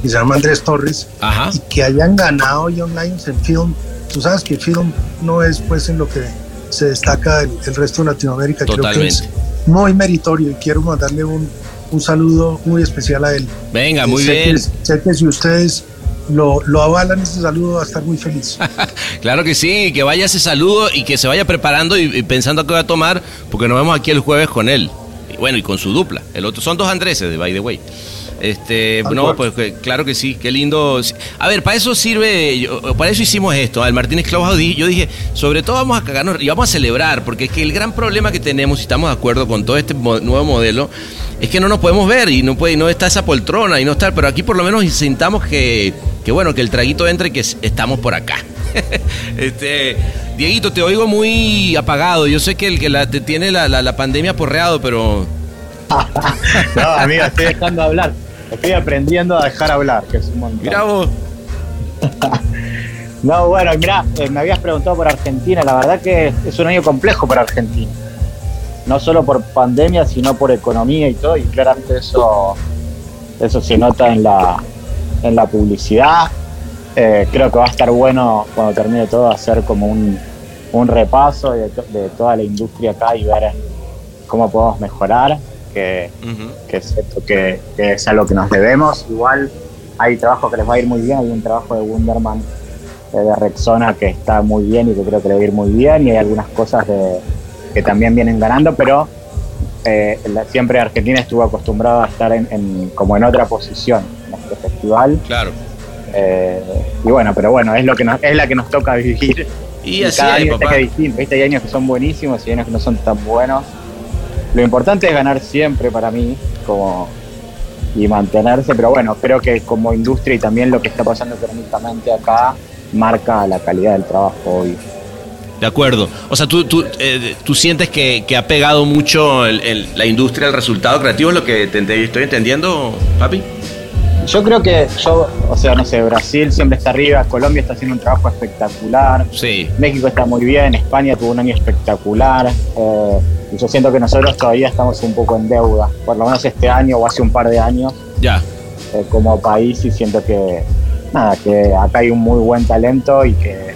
que se llama Andrés Torres, Ajá. y que hayan ganado Young Lions en film. Tú sabes que film no es pues en lo que se destaca el, el resto de Latinoamérica. Creo que Totalmente. es muy meritorio y quiero mandarle un, un saludo muy especial a él. Venga, muy Sé bien. que- sé que si ustedes lo, lo avalan, ese saludo va a estar muy feliz. Claro que sí, que vaya ese saludo y que se vaya preparando y, y pensando qué va a tomar, porque nos vemos aquí el jueves con él. Y bueno, y con su dupla. El otro son dos Andreses, de by the way. Este, no, cual. pues claro que sí, qué lindo. A ver, para eso sirve, yo- para eso hicimos esto. Al Martínez di- yo dije, sobre todo vamos a cagarnos y vamos a celebrar, porque es que el gran problema que tenemos, y estamos de acuerdo con todo este mo- nuevo modelo, es que no nos podemos ver y no puede, no está esa poltrona y no está, pero aquí por lo menos sintamos que, que bueno, que el traguito entre y que es- estamos por acá. este, Dieguito, te oigo muy apagado. Yo sé que el que la, te tiene la, la- la pandemia porreado, pero No, amigo, estoy dejando hablar. Estoy aprendiendo a dejar hablar, que es un montón. mira vos. No, bueno, mira, me habías preguntado por Argentina. La verdad que es un año complejo para Argentina. No solo por pandemia, sino por economía y todo. Y claramente eso, eso se nota en la, en la publicidad. Eh, creo que va a estar bueno cuando termine todo hacer como un, un repaso de, de toda la industria acá y ver cómo podemos mejorar. Que, Ujú. que es cierto que, que es algo que nos debemos. Igual hay trabajo que les va a ir muy bien, hay un trabajo de Wunderman eh, de Rexona que está muy bien y que creo que le va a ir muy bien y hay algunas cosas de- que también vienen ganando, pero eh, la- siempre Argentina estuvo acostumbrada a estar en, en- como en otra posición en este festival Claro. Eh, y bueno, pero bueno, es lo que nos, es la que nos toca vivir. Y así cada es, año papá. es distinto, ¿viste? Hay años que son buenísimos y años que no son tan buenos. Lo importante es ganar siempre para mí, como y mantenerse, pero bueno, creo que como industria y también lo que está pasando económicamente acá marca la calidad del trabajo hoy. De acuerdo. O sea, tú, tú, eh, tú sientes que, que ha pegado mucho el- la industria, el resultado creativo, es lo que te estoy entendiendo, papi. Yo creo que yo, o sea, no sé, Brasil siempre está arriba, Colombia está haciendo un trabajo espectacular, Sí. México está muy bien, España tuvo un año espectacular, eh, y yo siento que nosotros todavía estamos un poco en deuda, por lo menos este año o hace un par de años, Ya. eh, como país, y siento que, nada, que acá hay un muy buen talento y que,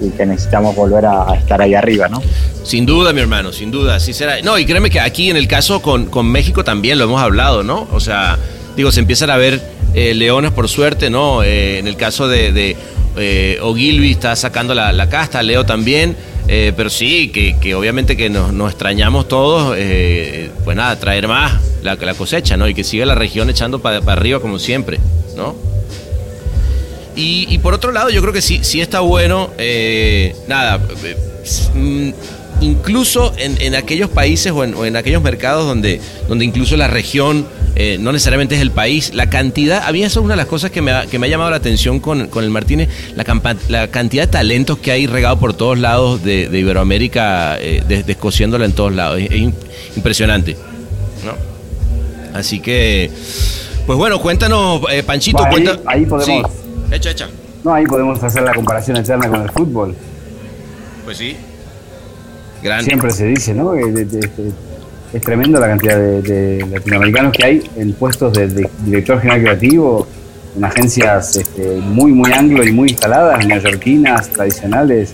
y que necesitamos volver a, a estar ahí arriba, ¿no? Sin duda, mi hermano, sin duda, así será. No, y créeme que aquí en el caso con, con México también lo hemos hablado, ¿no? O sea, digo, se empiezan a ver eh, leones por suerte, ¿no? Eh, en el caso de, de eh, Ogilvy está sacando la, casta, Leo también, pero sí, que, que obviamente que nos, nos extrañamos todos, pues nada, traer más la, la cosecha, ¿no? Y que siga la región echando para arriba como siempre, ¿no? Y, por otro lado, yo creo que sí, sí está bueno, nada, mm, incluso en, en aquellos países o en, en aquellos mercados donde, donde incluso la región eh, no necesariamente es el país, la cantidad, a mí eso es una de las cosas que me ha, que me ha llamado la atención con, con el Martínez, la, campa- la cantidad de talentos que hay regado por todos lados de, de Iberoamérica, eh, descosiéndola en todos lados, es, es im- impresionante, ¿no? Así que, pues bueno, cuéntanos, eh, Panchito, Ahí- cuenta... ahí podemos- Sí, echa, echa. No, ahí podemos hacer la comparación eterna con el fútbol. Pues sí. Siempre se dice, ¿no? Que de- es tremendo la cantidad de, de latinoamericanos que hay en puestos de, de director general creativo, en agencias este, muy, muy anglo y muy instaladas, neoyorquinas, tradicionales.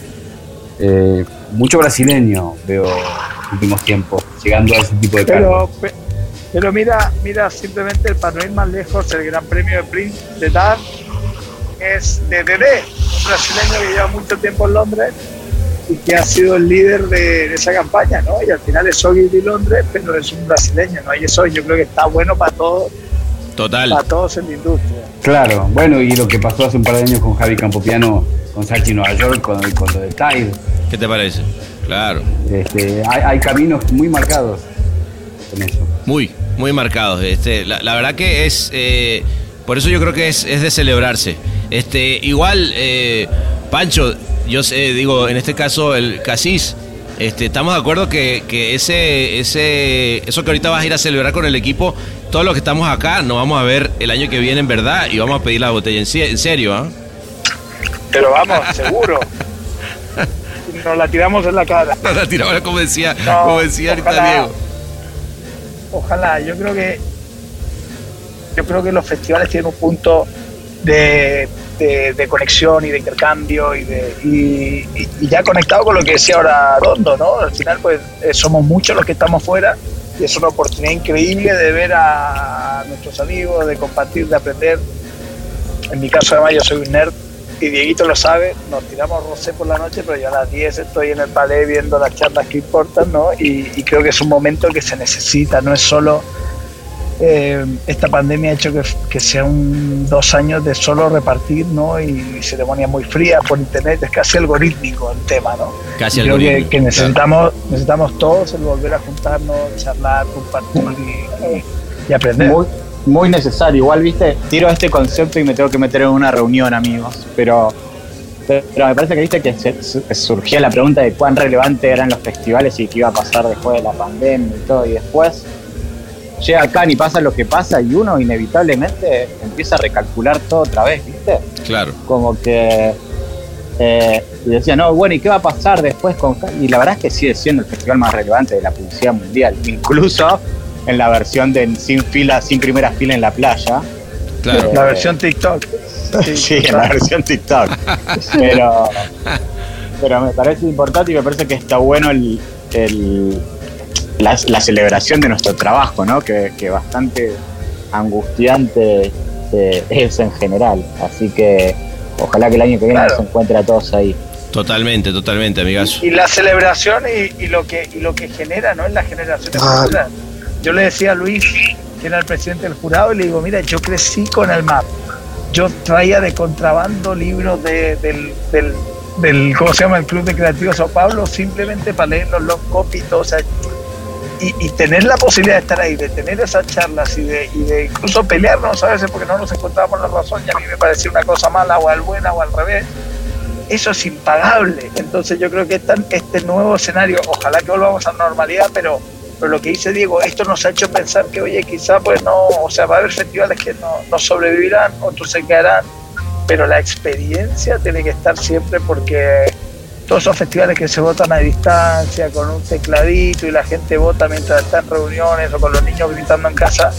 Eh, mucho brasileño veo en los últimos tiempos, llegando a ese tipo de cargos. Pero, pe- pero mira, mira simplemente para no ir más lejos, el Gran Premio de Prince de Dan es de Dede, un brasileño que lleva mucho tiempo en Londres y que ha sido el líder de, de esa campaña, ¿no? Y al final es Ogilvy Londres, pero es un brasileño, ¿no? Y eso yo creo que está bueno para todos, Total. para todos en la industria. Claro, bueno, y lo que pasó hace un par de años con Javi Campopiano, con Sachi Nueva York, con, con lo de Tide. ¿Qué te parece? Claro. Este, hay, hay caminos muy marcados en eso. Muy, muy marcados. Este, la, la verdad que es. eh, por eso yo creo que es, es de celebrarse. Este, igual, eh, Pancho, yo sé, digo, en este caso, el Casís. Este, estamos de acuerdo que, que ese, ese, eso que ahorita vas a ir a celebrar con el equipo, todos los que estamos acá, nos vamos a ver el año que viene en verdad y vamos a pedir la botella en, se- en serio, ¿ah? Pero vamos, seguro. Nos la tiramos en la cara. Nos la tiramos, como decía, No, como decía ahorita. Diego. ojalá, yo creo que yo creo que los festivales tienen un punto de, de- de conexión y de intercambio y, de, y, y- ya conectado con lo que decía ahora Rondo, ¿no? Al final pues eh, somos muchos los que estamos fuera y es una oportunidad increíble de ver a nuestros amigos, de compartir, de aprender. En mi caso además yo soy un nerd y Dieguito lo sabe, nos tiramos rosé por la noche, pero yo a las 10 estoy en el palé viendo las charlas que importan, ¿no? Y, y creo que es un momento que se necesita, no es solo... eh, esta pandemia ha hecho que, que sea un dos años de solo repartir, ¿no? Y, ceremonias muy frías por internet, es casi algorítmico el tema, ¿no? Casi creo que, algorítmico, que necesitamos, necesitamos todos el volver a juntarnos, charlar, compartir y, y aprender. Muy, muy necesario. Igual, viste, tiro este concepto y me tengo que meter en una reunión, amigos. Pero, pero me parece que viste que se- se- surgía la pregunta de cuán relevante eran los festivales y qué iba a pasar después de la pandemia y todo. Y después llega acá y pasa lo que pasa y uno inevitablemente empieza a recalcular todo otra vez, viste. Claro. Como que. eh, y decía, no, bueno, ¿y qué va a pasar después con.? Ca-?" Y la verdad es que sigue siendo el festival más relevante de la publicidad mundial. Incluso en la versión de sin fila, sin primera fila en la playa. Claro. La versión TikTok. Sí, en la versión TikTok. Pero, pero me parece importante y me parece que está bueno el, el- la, la celebración de nuestro trabajo, ¿no? Que, que bastante angustiante eh, es en general. Así que ojalá que el año que viene Claro. nos encuentre a todos ahí. Totalmente, totalmente, amigazo. y la celebración y, y lo que y lo que genera no en las generaciones Ah. yo le decía a Luis que era el presidente del jurado y le digo mira yo crecí con el map yo traía de contrabando libros de- del, del, del, ¿cómo se llama? El Club de Creativos Sao Paulo, simplemente para leer los long todo, o sea, y, y tener la posibilidad de estar ahí, de tener esas charlas y de, y de incluso pelearnos a veces porque no nos encontrábamos la razón y a mí me parecía una cosa mala o al buena o al revés, eso es impagable. Entonces yo creo que este nuevo escenario, ojalá que volvamos a la normalidad, pero, pero lo que dice Diego, esto nos ha hecho pensar que, oye, quizá pues no, o sea, va a haber festivales que no, no sobrevivirán, otros se quedarán, pero la experiencia tiene que estar siempre porque todos esos festivales que se votan a distancia, con un tecladito y la gente vota mientras está en reuniones o con los niños gritando en casa,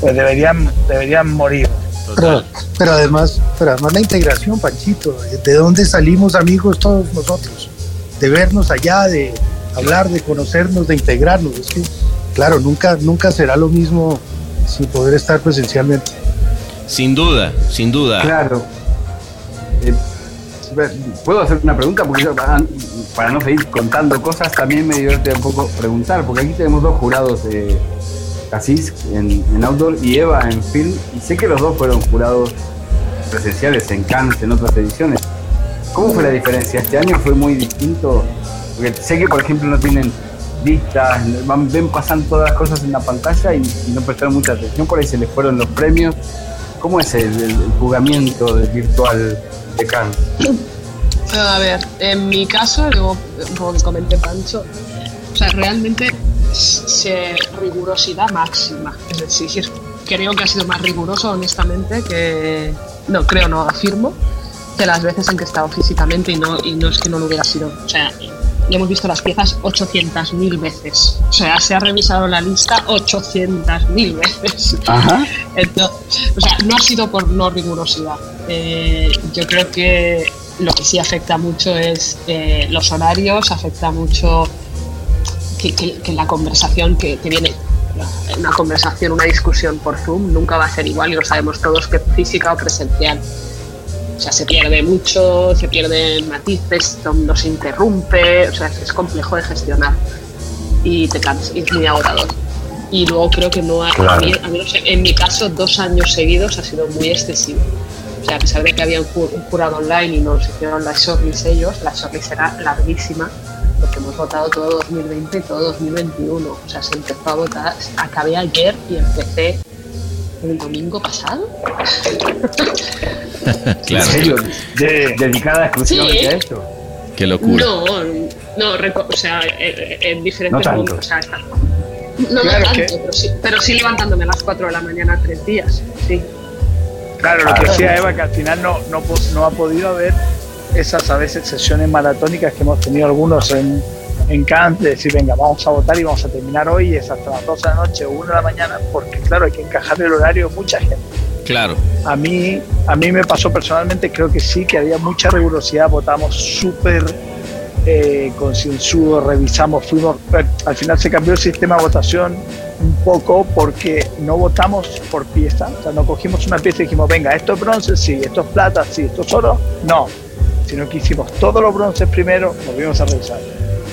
pues deberían, deberían morir. Pero, pero además, pero además la integración, Panchito, ¿de dónde salimos amigos todos nosotros? De vernos allá, de hablar, de conocernos, de integrarnos. Es que, claro, nunca, nunca será lo mismo sin poder estar presencialmente. Sin duda, sin duda. Claro. Eh, ¿Puedo hacer una pregunta? Porque ah, para no seguir contando cosas, también me divierte un poco preguntar, porque aquí tenemos dos jurados de Casís en, en Outdoor y Eva en Film, y sé que los dos fueron jurados presenciales en Cannes en otras ediciones. ¿Cómo fue la diferencia? Este año fue muy distinto, porque sé que, por ejemplo, no tienen listas, van, ven pasan todas las cosas en la pantalla y, no prestaron mucha atención, por ahí se les fueron los premios. ¿Cómo es el, el- el jugamiento virtual de Cannes? A ver, en mi caso, como comenté Pancho, o sea, realmente se rigurosidad máxima. Es decir, creo que ha sido más riguroso, honestamente, que. No, creo, no, afirmo, que las veces en que he estado físicamente y no, y no es que no lo hubiera sido. O sea, ya hemos visto las piezas 800.000 veces. O sea, se ha revisado la lista 800.000 veces. Ajá. Entonces, o sea, no ha sido por no rigurosidad. Eh, yo creo que lo que sí afecta mucho es eh, los horarios, afecta mucho que, que- que la conversación que, que viene, una conversación, una discusión por Zoom nunca va a ser igual y lo sabemos todos que física o presencial. O sea, se pierde mucho, se pierden matices, nos interrumpe, o sea, es, es complejo de gestionar y te cansas, es muy agotador. Y luego creo que no ha, a Claro. mí- a mí en mi caso, dos años seguidos ha sido muy excesivo. A pesar de que había un, ju- un jurado online y nos hicieron la shortlist ellos, la shortlist era larguísima, porque hemos votado todo 2020 y todo 2021. O sea, se empezó a votar, acabé ayer y empecé el domingo pasado. Claro. ¿En serio? De- dedicada exclusivamente Sí. a esto. Qué locura. No, no, o sea, eh, eh, en diferentes No tanto. momentos. O sea, está- no, Claro, no tanto, que- pero, sí, pero sí levantándome a las 4 de la mañana tres días. Sí. Claro, lo que decía Eva, que al final no, no, ha podido haber esas a veces sesiones maratónicas que hemos tenido algunos en, en Cannes, de decir, venga, vamos a votar y vamos a terminar hoy, y es hasta las 12 de la noche o 1 de la mañana, porque claro, hay que encajar el horario de mucha gente. Claro. A mí, a mí me pasó personalmente, creo que sí, que había mucha rigurosidad, votamos súper eh, concienzudos, revisamos, fuimos, al final se cambió el sistema de votación un poco porque no votamos por pieza, o sea, no cogimos una pieza y dijimos, venga, esto es bronce, sí, esto es plata, sí, esto es oro, no, sino que hicimos todos los bronces primero, volvimos a revisar.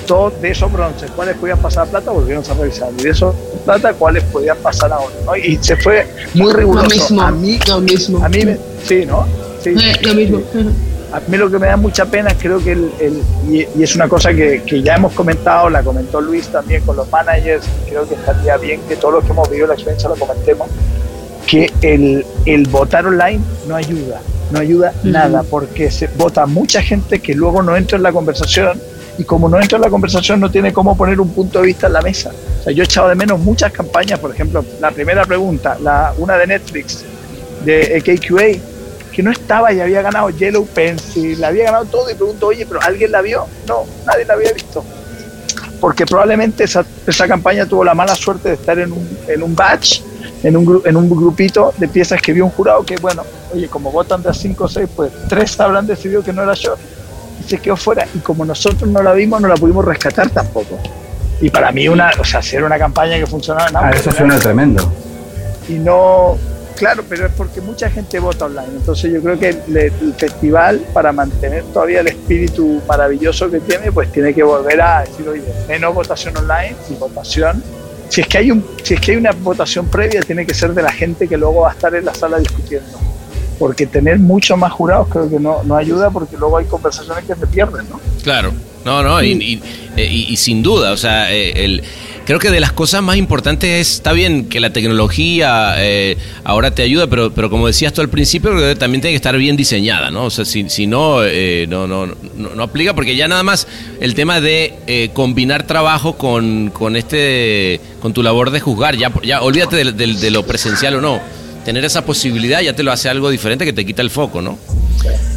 Todos de esos bronces, cuáles podían pasar a plata, volvimos a revisar. Y de esos plata, cuáles podían pasar a oro. ¿no? Y se fue muy riguroso. Lo mismo, a mí, lo mismo. a mí sí, ¿no? Sí, Eh, lo mismo. A mí lo que me da mucha pena, creo que el, el- y, y es una cosa que, que ya hemos comentado, la comentó Luis también con los managers, creo que estaría bien que todos los que hemos vivido la experiencia lo comentemos, que el, el votar online no ayuda, no ayuda Ujú. nada, porque se vota mucha gente que luego no entra en la conversación y como no entra en la conversación no tiene cómo poner un punto de vista en la mesa. O sea, yo he echado de menos muchas campañas, por ejemplo, la primera pregunta, la, una de Netflix, de KQA, que no estaba y había ganado Yellow Pencil, había ganado todo y pregunto, oye, pero ¿alguien la vio? No, nadie la había visto. Porque probablemente esa, esa campaña tuvo la mala suerte de estar en un, en un batch, en un, en un grupito de piezas que vio un jurado que, bueno, oye, como votan de a 5 o 6, pues tres habrán decidido que no era yo y se quedó fuera. Y como nosotros no la vimos, no la pudimos rescatar tampoco. Y para mí, una, o sea, si era una campaña que funcionaba, no, Ah, eso suena tremendo. y no claro pero es porque mucha gente vota online. Entonces yo creo que el, festival para mantener todavía el espíritu maravilloso que tiene pues tiene que volver a decir oye menos votación online y votación si es que hay un si es que hay una votación previa tiene que ser de la gente que luego va a estar en la sala discutiendo. Porque tener muchos más jurados creo que no, no ayuda porque luego hay conversaciones que se pierden, ¿no? Claro, no, no, y- y sin duda, o sea, eh, el, creo que de las cosas más importantes es, está bien que la tecnología eh, ahora te ayuda, pero, pero como decías tú al principio, también tiene que estar bien diseñada, ¿no? O sea, si, si no, eh, no, no, no, no aplica, porque ya nada más el tema de eh, combinar trabajo con, con este, con tu labor de juzgar, ya, ya olvídate de, de- de lo presencial o no. Tener esa posibilidad ya te lo hace algo diferente que te quita el foco, ¿no?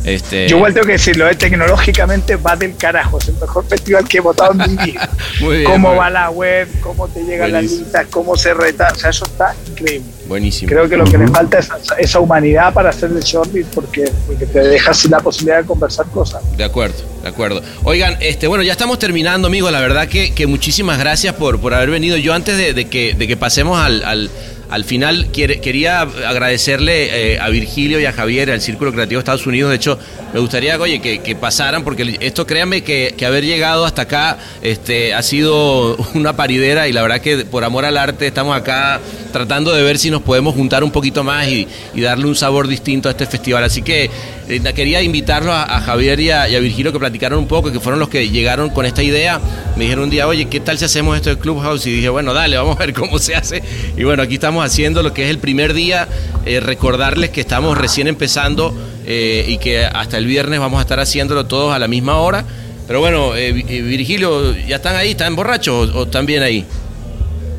Este, Yo igual tengo que decirlo, eh, tecnológicamente va del carajo, es el mejor festival que he votado en mi vida. Muy bien, cómo muy va bien. la web, cómo te llegan las listas, cómo se reta, o sea, eso está increíble. Buenísimo. Creo que lo que le falta es esa humanidad para hacer el shortlist porque, porque te deja sin la posibilidad de conversar cosas. De acuerdo, de acuerdo. Oigan, este, bueno, ya estamos terminando, amigos. La verdad que, que muchísimas gracias por, por haber venido. Yo antes de, de que, de que pasemos al, al, al final, quería agradecerle eh, a Virgilio y a Javier, al Círculo Creativo de Estados Unidos. De hecho, me gustaría, oye, que, pasaran, porque esto, créanme, que, que haber llegado hasta acá este, ha sido una paridera y la verdad que por amor al arte estamos acá tratando de ver si nos podemos juntar un poquito más y, y darle un sabor distinto a este festival. Así que eh, quería invitarlos a, a Javier y a, y a Virgilio que platicaron un poco, que fueron los que llegaron con esta idea. Me dijeron un día, oye, ¿qué tal si hacemos esto de Clubhouse? Y dije, bueno, dale, vamos a ver cómo se hace. Y bueno, aquí estamos haciendo lo que es el primer día. Eh, recordarles que estamos recién empezando eh, y que hasta el viernes vamos a estar haciéndolo todos a la misma hora. Pero bueno, eh, Vi- Virgilio, ¿ya están ahí? ¿Están borrachos o, o están bien ahí?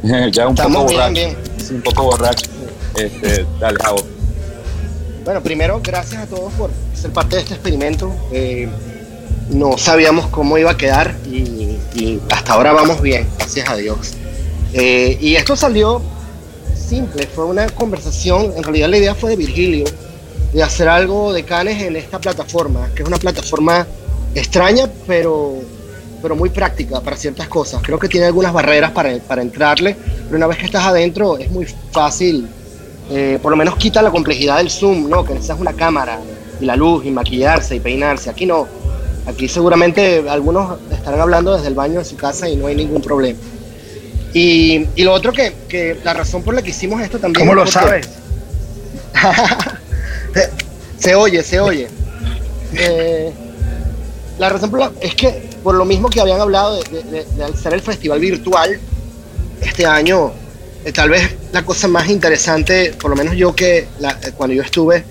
ya un Estamos poco bien. Un poco borracho. Este, dale, Javo. Bueno, primero, gracias a todos por ser parte de este experimento. Eh, no sabíamos cómo iba a quedar y, y hasta ahora vamos bien, gracias a Dios. Eh, y esto salió simple, fue una conversación, en realidad la idea fue de Virgilio, de hacer algo de Canes en esta plataforma, que es una plataforma extraña, pero, pero muy práctica para ciertas cosas. Creo que tiene algunas barreras para, para entrarle, pero una vez que estás adentro es muy fácil eh, por lo menos quita la complejidad del Zoom, ¿no? Que necesitas una cámara y la luz y maquillarse y peinarse. Aquí no. Aquí seguramente algunos estarán hablando desde el baño de su casa y no hay ningún problema. Y, y lo otro que, que la razón por la que hicimos esto también... ¿Cómo lo es sabes? se, se oye, se oye. Eh, la razón por la- es que por lo mismo que habían hablado de, de- de- hacer el festival virtual este año, eh, tal vez la cosa más interesante, por lo menos yo que eh, cuando yo estuve,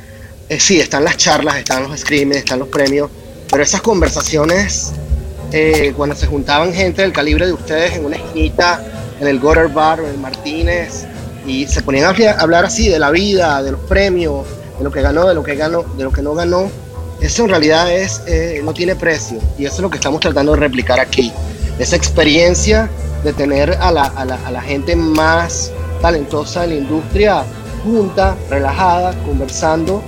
eh, sí, están las charlas, están los screamings, están los premios, pero esas conversaciones, eh, cuando se juntaban gente del calibre de ustedes en una esquinita, en el Gutter Bar en el Martínez, y se ponían a hablar así de la vida, de los premios, de lo que ganó, de lo que ganó, de lo que no ganó, eso en realidad es, eh, no tiene precio, y eso es lo que estamos tratando de replicar aquí, esa experiencia de tener a la, a la- a la gente más talentosa de la industria junta, relajada, conversando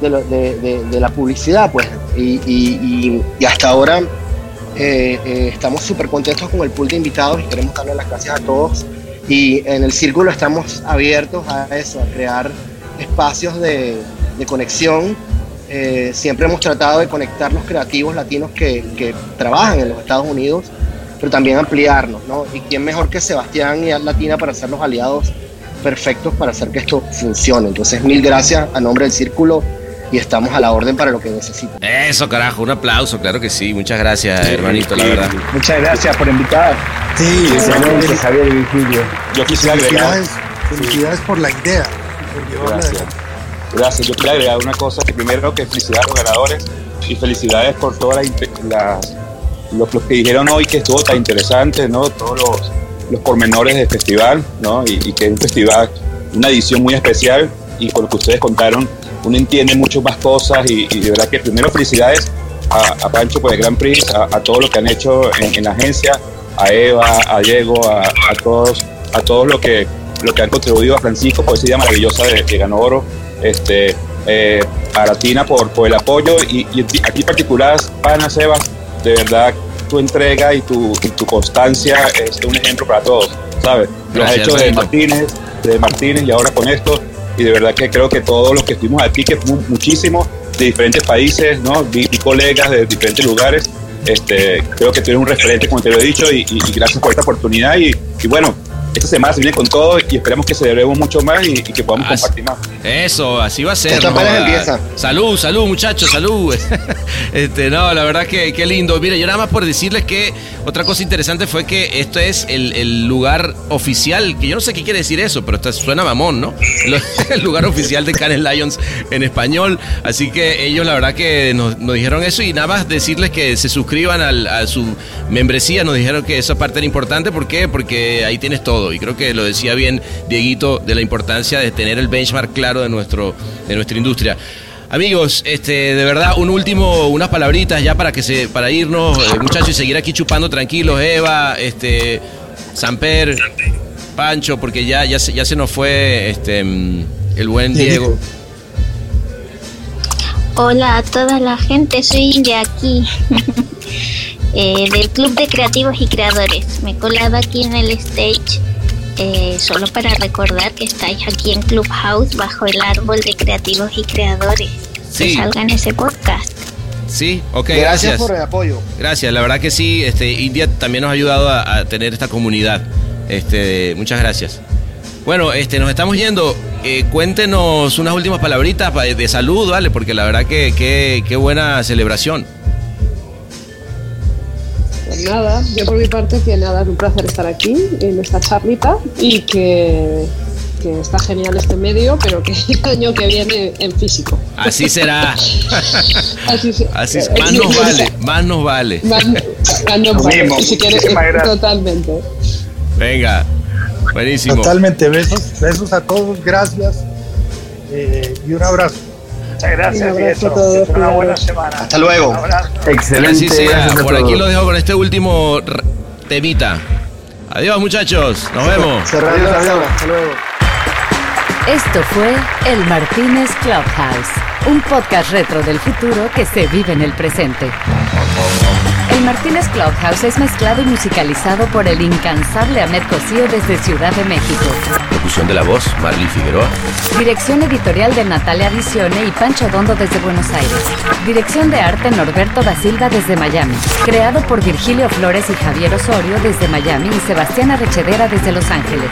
de, lo- de- de- de la publicidad, pues. Y, y- y- hasta ahora eh, eh, estamos súper contentos con el pool de invitados y queremos darle las gracias a todos. Y en el círculo estamos abiertos a eso, a crear espacios de conexión. Eh, siempre hemos tratado de conectar los creativos latinos que, que trabajan en los Estados Unidos, pero también ampliarnos, ¿no? Y quién mejor que Sebastián y Ad Latina para ser los aliados perfectos para hacer que esto funcione. Entonces, mil gracias a nombre del círculo y estamos a la orden para lo que necesiten. Eso, carajo, un aplauso, claro que sí. Muchas gracias, hermanito, la verdad. Muchas gracias por invitar. Sí, Javier y Virgilio. Yo quisiera felicidades, felicidades por la idea. por llevarla Gracias. Gracias. Yo quería agregar una cosa, que primero que felicidades a los ganadores y felicidades por todas las, las- los, los que dijeron hoy que estuvo tan interesante, ¿no? Todos los, los pormenores del festival, ¿no? Y, y que es un festival, una edición muy especial y por lo que ustedes contaron, uno entiende mucho más cosas y, y de verdad que primero felicidades a, a Pancho por el Grand Prix, a, a todo lo que han hecho en, en la agencia, a Eva, a Diego, a, a todos, a todos lo que lo que han contribuido a Francisco por esa idea maravillosa de que ganó oro, este, eh, a Latina por, por el apoyo y, y aquí en particular, Pana Sebas, de verdad tu entrega y tu, y tu constancia es un ejemplo para todos, ¿sabes? Lo has hecho de hermanito. Martínez, de Martínez y ahora con esto, y de verdad que creo que todos los que estuvimos aquí, que mu- muchísimos de diferentes países, ¿no? Vi, vi colegas de diferentes lugares, este, creo que tú eres un referente, como te lo he dicho, y, y- y gracias por esta oportunidad. Y, y bueno, esta semana se viene con todo y esperemos que celebremos mucho más y, y que podamos Así- compartir más. Eso, así va a ser. Ah, empieza. Salud, salud, muchachos, salud. este, no, la verdad que qué lindo. Mire, yo nada más por decirles que otra cosa interesante fue que esto es el, el lugar oficial, que yo no sé qué quiere decir eso, pero esto suena mamón, ¿no? El lugar oficial de Cannes Lions en español. Así que ellos la verdad que nos, nos dijeron eso y nada más decirles que se suscriban al- a su membresía. Nos dijeron que esa parte era importante. ¿Por qué? Porque ahí tienes todo. Y creo que lo decía bien Dieguito de la importancia de tener el benchmark claro de, nuestro, de nuestra industria. Amigos, este, de verdad, un último, unas palabritas ya para que se, para irnos, eh, muchachos, y seguir aquí chupando tranquilos, Eva, este, Samper, Pancho, porque ya, ya, se, ya se nos fue este, mm, el buen Diego. Hola a toda la gente, soy de aquí, eh, del Club de Creativos y Creadores. Me he colado aquí en el stage eh, solo para recordar que estáis aquí en Clubhouse bajo el árbol de creativos y creadores. Sí. Que salga en ese podcast. Sí, ok, Gracias, gracias. por el apoyo. Gracias, la verdad que sí, este, India también nos ha ayudado a, a tener esta comunidad. Este, muchas gracias. Bueno, este, nos estamos yendo. Eh, cuéntenos unas últimas palabritas pa- de salud, ¿vale? Porque la verdad que que- qué buena celebración. Pues nada, yo por mi parte que nada, es un placer estar aquí en esta charlita y que, que está genial este medio, pero que el año que viene en físico. Así será. Así, Así eh, más nos vale, más nos vale. Más- más nos Lo vale. si quieres, totalmente. Venga. Buenísimo. Totalmente, besos, besos a todos, gracias eh, y un abrazo. Muchas gracias, Un abrazo y eso, a todos, una buena semana. Hasta luego. Un abrazo. Excelente. Así sea. Por aquí todos. lo dejo con este último temita. Adiós, muchachos. Nos vemos. Sala. Hasta luego. Esto fue El Martínez Clubhouse, un podcast retro del futuro que se vive en el presente. El Martínez Clubhouse es mezclado y musicalizado por el incansable Ahmed Cosío desde Ciudad de México. Locución de la voz, Marley Figueroa. Dirección editorial de Natalia Visione y Pancho Dondo desde Buenos Aires. Dirección de arte Norberto da Silva desde Miami. Creado por Virgilio Flores y Javier Osorio desde Miami y Sebastián Arrechedera desde Los Ángeles.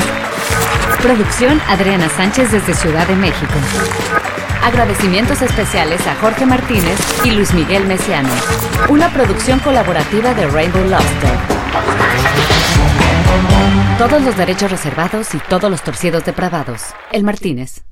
Producción Adriana Sánchez desde Ciudad de México. Agradecimientos especiales a Jorge Martínez y Luis Miguel Mesiano. Una producción colaborativa de Rainbow Lobster. Todos los derechos reservados y todos los torcidos depravados. El Martínez.